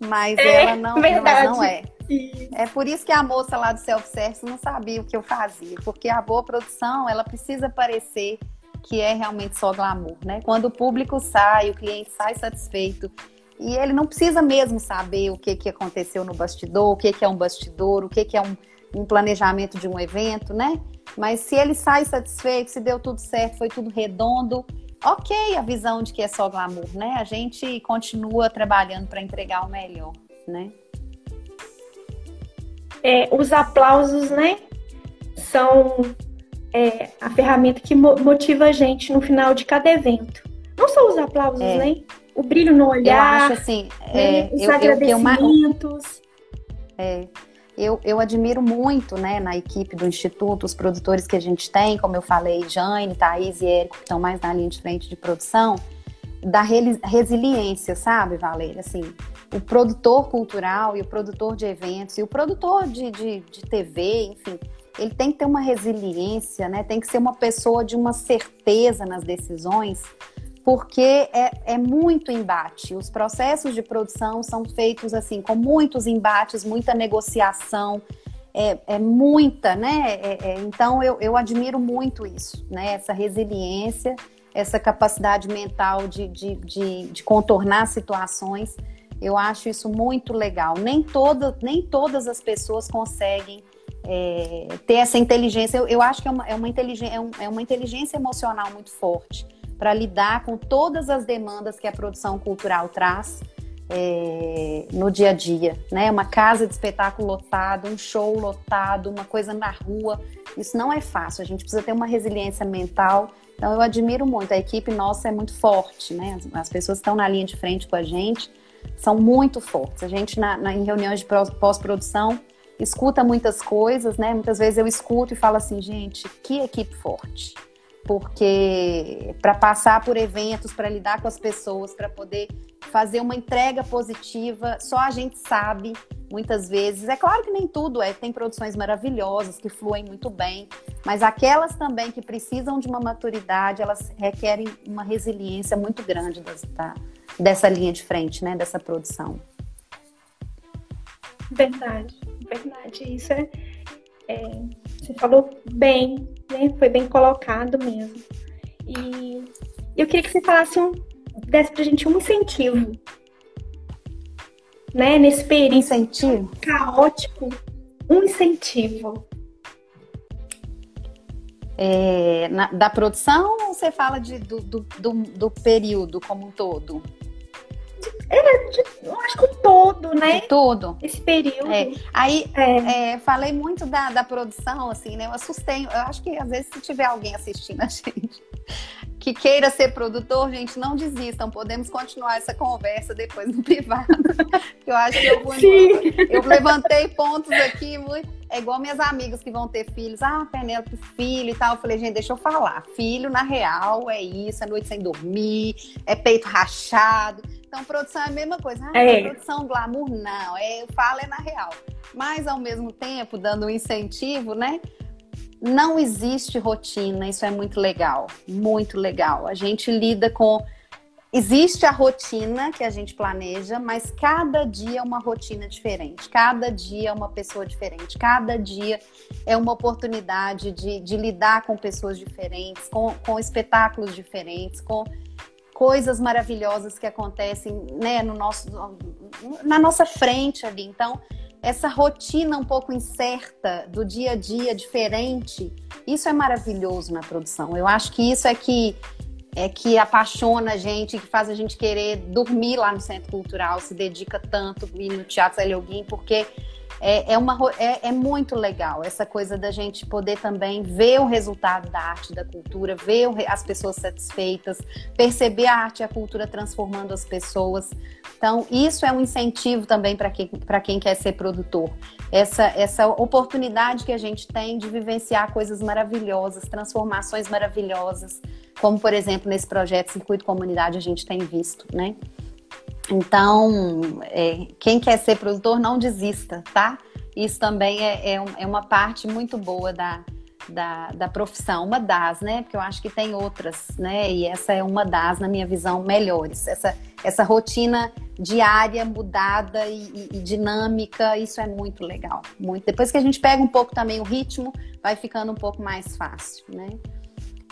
B: Mas é, ela não, verdade. não é. Isso. É por isso que a moça lá do self-service não sabia o que eu fazia, porque a boa produção, ela precisa parecer que é realmente só glamour, né? Quando o público sai, o cliente sai satisfeito e ele não precisa mesmo saber o que, que aconteceu no bastidor, o que, que é um bastidor, o que, que é um, um planejamento de um evento, né? Mas se ele sai satisfeito, se deu tudo certo, foi tudo redondo, ok a visão de que é só glamour, né? A gente continua trabalhando para entregar o melhor, né?
A: É, os aplausos, né? São é, a ferramenta que motiva a gente no final de cada evento. Não só os aplausos, é. né? O brilho no olhar.
B: Eu acho assim, né? é, os eu, agradecimentos. Eu, é, eu, eu admiro muito, né, na equipe do Instituto, os produtores que a gente tem, como eu falei, Jane, Thaís e Érico, que estão mais na linha de frente de produção, da resiliência, sabe, Valéria? Assim, o produtor cultural e o produtor de eventos e o produtor de, de, de TV, enfim, ele tem que ter uma resiliência, né? Tem que ser uma pessoa de uma certeza nas decisões, porque é, é muito embate. Os processos de produção são feitos assim, com muitos embates, muita negociação, é, é muita, né? É, é, então eu, eu admiro muito isso, né? Essa resiliência, essa capacidade mental de, de, de, de contornar situações. Eu acho isso muito legal. Nem, toda, nem todas as pessoas conseguem é, ter essa inteligência. Eu, eu acho que é uma, é, uma inteligência, é, um, é uma inteligência emocional muito forte para lidar com todas as demandas que a produção cultural traz é, no dia a dia, né? Uma casa de espetáculo lotado, um show lotado, uma coisa na rua. Isso não é fácil. A gente precisa ter uma resiliência mental. Então eu admiro muito. A equipe nossa é muito forte, né? As, as pessoas que estão na linha de frente com a gente são muito fortes. A gente na, na em reuniões de pós-produção escuta muitas coisas, né? Muitas vezes eu escuto e falo assim, gente, que equipe forte. Porque para passar por eventos, para lidar com as pessoas, para poder fazer uma entrega positiva, só a gente sabe muitas vezes. É claro que nem tudo é, tem produções maravilhosas que fluem muito bem, mas aquelas também que precisam de uma maturidade, elas requerem uma resiliência muito grande das, da, dessa linha de frente, né, dessa produção.
A: Verdade verdade. Isso é, é, você falou bem, né? Foi bem colocado mesmo. E eu queria que você falasse um, desse pra gente um incentivo, né? Nesse período
B: incentivo?
A: caótico, um incentivo.
B: É, na, da produção ou você fala de, do, do, do, do período como um todo?
A: É, de, eu acho que todo, né?
B: Todo.
A: Esse período.
B: É. Aí, é. É, falei muito da, da produção, assim, né? Eu assustei. Eu acho que às vezes se tiver alguém assistindo a [laughs] gente que queira ser produtor, gente, não desistam. Podemos continuar essa conversa depois no [laughs] privado. eu acho que eu, vou, eu levantei pontos aqui muito. É igual minhas amigas que vão ter filhos. Ah, Penélope, filho e tal. Eu falei, gente, deixa eu falar. Filho, na real, é isso, é noite sem dormir, é peito rachado. Então, produção é a mesma coisa. Ah, é. produção glamour, não. É, eu falo é na real. Mas, ao mesmo tempo, dando um incentivo, né? Não existe rotina, isso é muito legal. Muito legal. A gente lida com existe a rotina que a gente planeja, mas cada dia é uma rotina diferente, cada dia é uma pessoa diferente, cada dia é uma oportunidade de, de lidar com pessoas diferentes, com, com espetáculos diferentes, com coisas maravilhosas que acontecem né, no nosso, na nossa frente ali. Então, essa rotina um pouco incerta do dia a dia diferente, isso é maravilhoso na produção. Eu acho que isso é que é que apaixona a gente, que faz a gente querer dormir lá no Centro Cultural, se dedica tanto ir no Teatro Elioguim, porque é, é, uma, é, é, muito legal essa coisa da gente poder também ver o resultado da arte da cultura, ver as pessoas satisfeitas, perceber a arte e a cultura transformando as pessoas. Então, isso é um incentivo também para quem, quem quer ser produtor. Essa, essa oportunidade que a gente tem de vivenciar coisas maravilhosas, transformações maravilhosas, como, por exemplo, nesse projeto Circuito Comunidade a gente tem visto, né? Então, é, quem quer ser produtor, não desista, tá? Isso também é, é, é uma parte muito boa da, da, da, profissão, uma das, né? Porque eu acho que tem outras, né? E essa é uma das, na minha visão, melhores. Essa, essa rotina diária, mudada e, e, e, dinâmica, isso é muito legal. Muito. Depois que a gente pega um pouco também o ritmo, vai ficando um pouco mais fácil, né?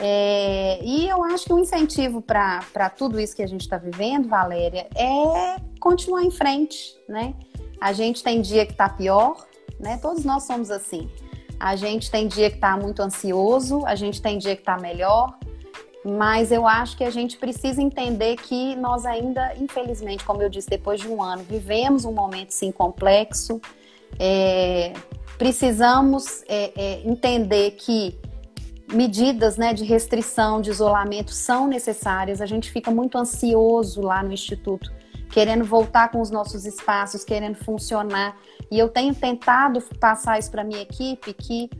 B: É, e eu acho que um incentivo para tudo isso que a gente está vivendo, Valéria, é continuar em frente, né? A gente tem dia que está pior, né? Todos nós somos assim. A gente tem dia que está muito ansioso, a gente tem dia que está melhor, mas eu acho que a gente precisa entender que nós ainda, infelizmente, como eu disse, depois de um ano, vivemos um momento sim complexo. É, precisamos é, é, entender que medidas né, de restrição, de isolamento são necessárias. A gente fica muito ansioso lá no Instituto, querendo voltar com os nossos espaços, querendo funcionar. E eu tenho tentado passar isso para a minha equipe que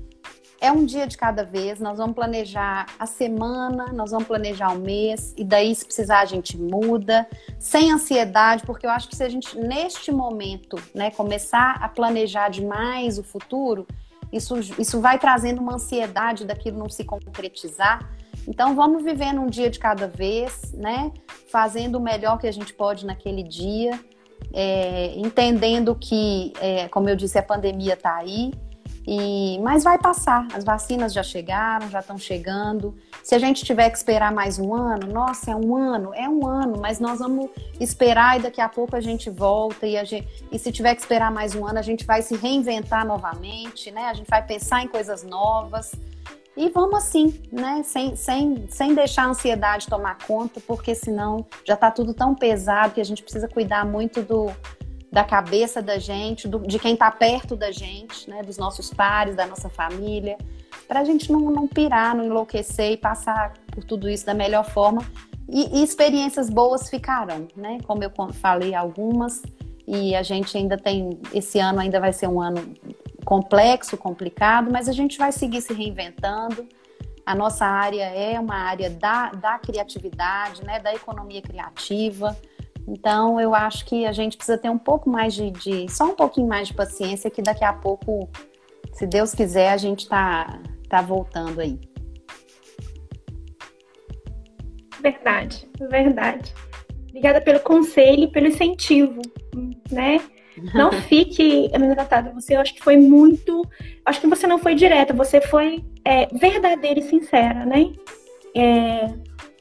B: é um dia de cada vez, nós vamos planejar a semana, nós vamos planejar o mês, e daí, se precisar, a gente muda, sem ansiedade, porque eu acho que se a gente, neste momento, né, começar a planejar demais o futuro, isso, isso vai trazendo uma ansiedade daquilo não se concretizar. Então, vamos vivendo um dia de cada vez, né? Fazendo o melhor que a gente pode naquele dia, é, entendendo que, é, como eu disse, a pandemia está aí, e, mas vai passar, as vacinas já chegaram, já estão chegando. Se a gente tiver que esperar mais um ano, nossa, é um ano, é um ano, mas nós vamos esperar e daqui a pouco a gente volta. E, gente, e se tiver que esperar mais um ano, a gente vai se reinventar novamente, né? A gente vai pensar em coisas novas. E vamos assim, né? Sem, sem, sem deixar a ansiedade tomar conta, porque senão já está tudo tão pesado que a gente precisa cuidar muito do, da cabeça da gente, do, de quem está perto da gente, né, dos nossos pares, da nossa família, para a gente não, não pirar, não enlouquecer e passar por tudo isso da melhor forma. E, e, experiências boas ficarão, né? Como eu falei, algumas, e a gente ainda tem. Esse ano ainda vai ser um ano complexo, complicado, mas a gente vai seguir se reinventando. A nossa área é uma área da, da criatividade, né? Da economia criativa. Então, eu acho que a gente precisa ter um pouco mais de, de, só um pouquinho mais de paciência, que daqui a pouco, se Deus quiser, a gente tá, tá voltando aí.
A: Verdade, verdade. Obrigada pelo conselho e pelo incentivo, né? [laughs] Não fique amedrontada. Você, eu acho que foi muito. Acho que você não foi direta, você foi é, verdadeira e sincera, né? É,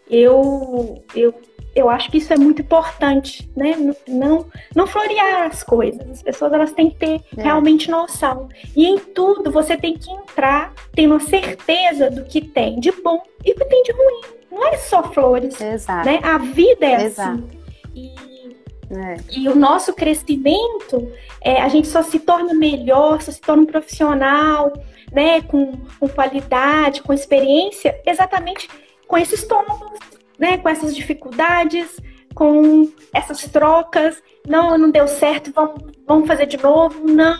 A: eu, eu eu acho que isso é muito importante, né? Não, não florear as coisas. As pessoas elas têm que ter é. realmente noção. E em tudo você tem que entrar tendo a certeza do que tem de bom e do que tem de ruim. Não é só flores. Exato. Né? A vida é assim. Exato. assim. E, é. e o nosso crescimento, é, a gente só se torna melhor, só se torna um profissional, né? Com, com qualidade, com experiência, exatamente com esses tomos né, com essas dificuldades, com essas trocas. Não, não deu certo, vamos, vamos fazer de novo. Não,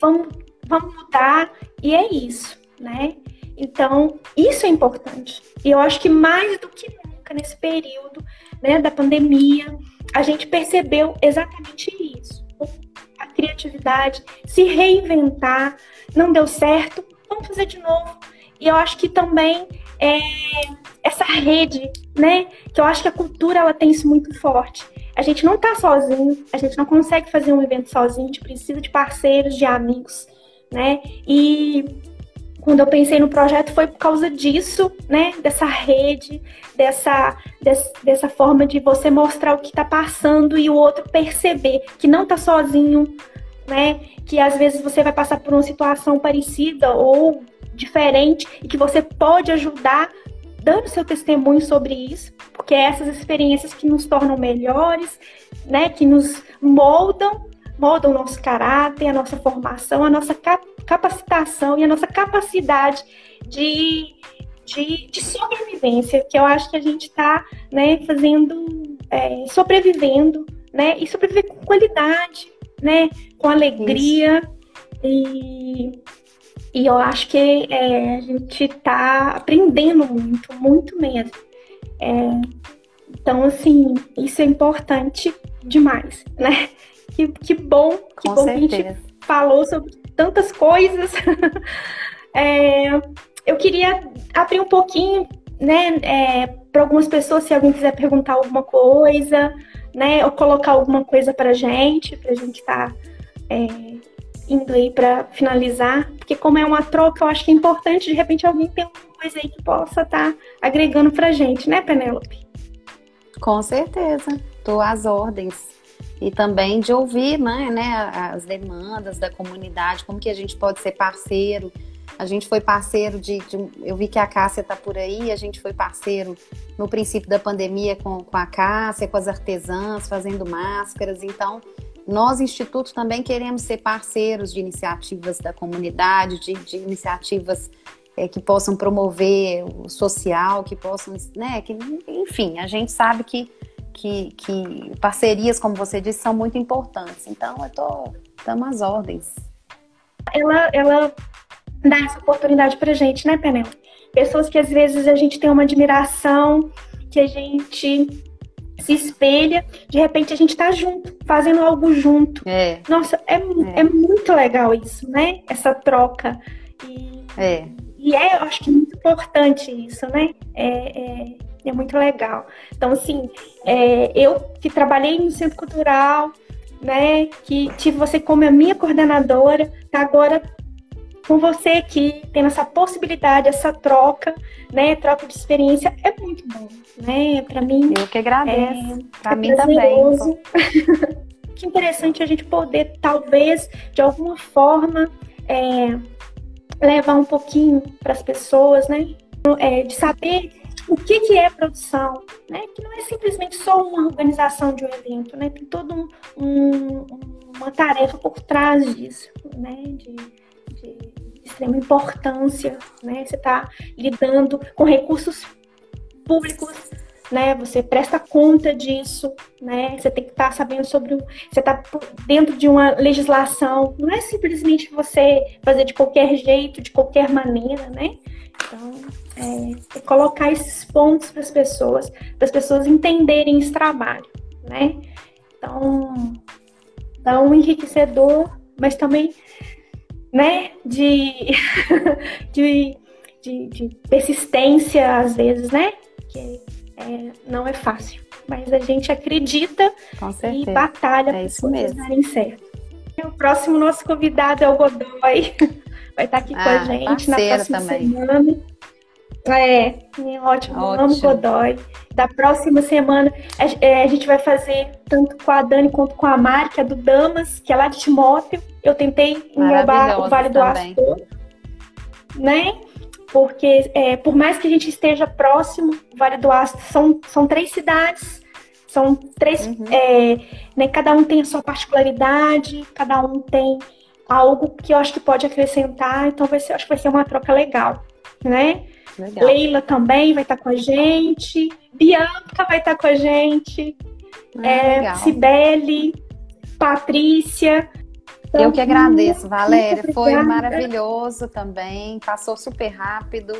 A: vamos, vamos mudar. E é isso, né? Então, isso é importante. E eu acho que mais do que nunca nesse período né, da pandemia, a gente percebeu exatamente isso. A criatividade, se reinventar, não deu certo, vamos fazer de novo. E eu acho que também é, rede, né? Que eu acho que a cultura ela tem isso muito forte. A gente não tá sozinho, a gente não consegue fazer um evento sozinho, a gente precisa de parceiros, de amigos, né? E quando eu pensei no projeto foi por causa disso, né? Dessa rede, dessa, dessa, forma de você mostrar o que está passando e o outro perceber que não está sozinho, né? Que às vezes você vai passar por uma situação parecida ou diferente e que você pode ajudar dando seu testemunho sobre isso, porque é essas experiências que nos tornam melhores, né? Que nos moldam, moldam o nosso caráter, a nossa formação, a nossa capacitação e a nossa capacidade de, de, de sobrevivência, que eu acho que a gente está né, fazendo, é, sobrevivendo, né? E sobreviver com qualidade, né? Com alegria. E, e eu acho que é, a gente está aprendendo muito, muito mesmo. É, então, assim, isso é importante demais, né? [laughs] Que, que bom, que
B: Com
A: bom certeza. que a gente falou sobre tantas coisas. [laughs] é, eu queria abrir um pouquinho, né, é, para algumas pessoas, se alguém quiser perguntar alguma coisa, né, ou colocar alguma coisa para gente, para a gente estar tá, é, indo aí para finalizar, porque como é uma troca, eu acho que é importante, de repente, alguém ter alguma coisa aí que possa estar tá agregando para gente, né, Penélope?
B: Com certeza, tô às ordens e também de ouvir né, né, as demandas da comunidade, como que a gente pode ser parceiro. A gente foi parceiro de, de eu vi que a Cássia está por aí, a gente foi parceiro no princípio da pandemia com, com a Cássia, com as artesãs, fazendo máscaras. Então, nós, Instituto, também queremos ser parceiros de iniciativas da comunidade, de, de iniciativas é, que possam promover o social, que possam, né, que, enfim, a gente sabe que que, que parcerias, como você disse, são muito importantes. Então, eu tô, estamos às ordens.
A: Ela, ela dá essa oportunidade pra gente, né, Penel? Pessoas que às vezes a gente tem uma admiração, que a gente se espelha, de repente a gente tá junto, fazendo algo junto.
B: É.
A: Nossa, é, é. é muito legal isso, né? Essa troca. E,
B: é.
A: E é, eu acho que é muito importante isso, né? É, é, é muito legal. Então, assim, é, eu que trabalhei no Centro Cultural, né, que tive você como a minha coordenadora, tá agora com você aqui, tendo essa possibilidade, essa troca, né, troca de experiência, é muito bom, né, para mim.
B: Eu que agradeço, é, para é mim prazeroso.
A: também. [laughs] que interessante a gente poder, talvez, de alguma forma, é, levar um pouquinho para as pessoas, né, é, de saber o que, que é produção, né? Que não é simplesmente só uma organização de um evento, né? Tem toda um, um, uma tarefa por trás disso, né? De, de extrema importância, né? Você está lidando com recursos públicos, né? Você presta conta disso, né? Você tem que estar tá sabendo sobre o, você está dentro de uma legislação. Não é simplesmente você fazer de qualquer jeito, de qualquer maneira, né? Então, é, é colocar esses pontos para as pessoas, para as pessoas entenderem esse trabalho, né? Então, tão enriquecedor, mas também, né, de, [laughs] de, de, de, persistência às vezes, né? Que é, não é fácil, mas a gente acredita e batalha
B: é para as
A: darem certo. O próximo nosso convidado é o Godoy. [laughs] vai estar aqui ah, com a ah, gente na próxima também. semana. É, é ótimo, ótimo. amo Godoy. Da próxima semana a, é, a, gente vai fazer tanto com a Dani quanto com a Mari, que é do Damas, que é lá de Timóteo. Eu tentei englobar o Vale do Astor, né? Porque é, por mais que a gente esteja próximo, o Vale do Astor são, são três cidades, são três, uhum. é, né, cada um tem a sua particularidade, cada um tem algo que eu acho que pode acrescentar, então vai ser, acho que vai ser uma troca legal, né? Legal. Leila também vai estar com a gente, Bianca vai estar com a gente, ah, é, Cibele, Patrícia.
B: Então, eu que agradeço, Valéria. Foi maravilhoso também, passou super rápido.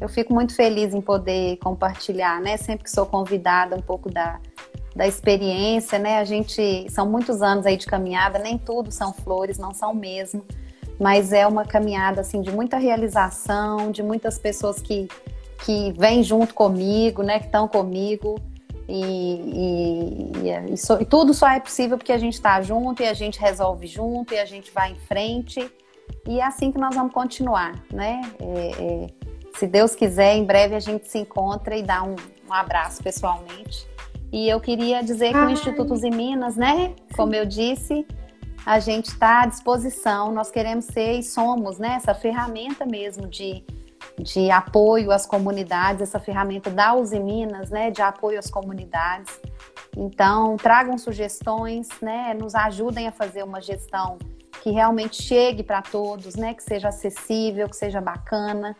B: Eu fico muito feliz em poder compartilhar, né? Sempre que sou convidada, um pouco da, da experiência, né? A gente são muitos anos aí de caminhada, nem tudo são flores, não são mesmo, mas é uma caminhada assim de muita realização, de muitas pessoas que que vêm junto comigo, né? Que estão comigo. E, e, e, e, so, e, tudo só é possível porque a gente está junto e a gente resolve junto e a gente vai em frente. E é assim que nós vamos continuar, né? É, é, se Deus quiser, em breve a gente se encontra e dá um, um abraço pessoalmente. E eu queria dizer que o Instituto em Minas, né? Como eu disse, a gente está à disposição. Nós queremos ser e somos, né? Essa ferramenta mesmo de, de apoio às comunidades, essa ferramenta da Uzi Minas, né? De apoio às comunidades. Então, tragam sugestões, né? Nos ajudem a fazer uma gestão que realmente chegue para todos, né? Que seja acessível, que seja bacana.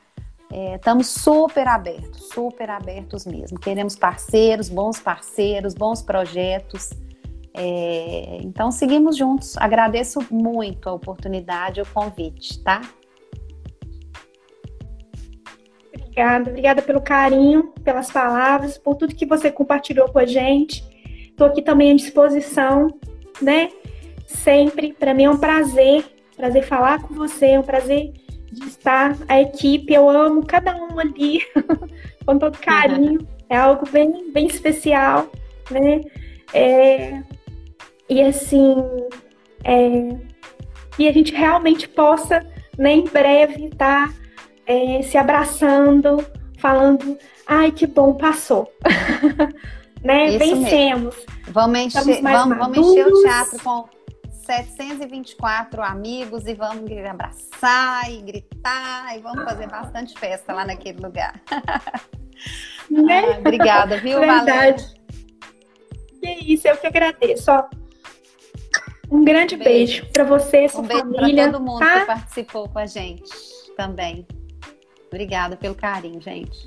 B: É, estamos super abertos, super abertos mesmo. Queremos parceiros, bons parceiros, bons projetos. É, então, seguimos juntos. Agradeço muito a oportunidade, o convite, tá?
A: Obrigada, obrigada pelo carinho, pelas palavras, por tudo que você compartilhou com a gente. Estou aqui também à disposição, né? Sempre. Para mim é um prazer, prazer falar com você, é um prazer de estar a equipe. Eu amo cada um ali [laughs] com todo carinho. [laughs] É algo bem, bem especial, né? É, e assim, é, e a gente realmente possa, né, em breve, estar tá, é, se abraçando, falando, ai, que bom, passou. [laughs] né? Isso Vencemos. Mesmo.
B: Vamos encher, vamos, vamos encher o teatro com 724 amigos e vamos abraçar e gritar e vamos fazer bastante festa lá naquele lugar. [laughs] Né? Ah, obrigada, viu, [laughs] Verdade.
A: Que isso, eu que agradeço. Ó, um grande beijo, beijo para você, sua um beijo família.
B: Para todo mundo tá? que participou com a gente também. Obrigada pelo carinho, gente.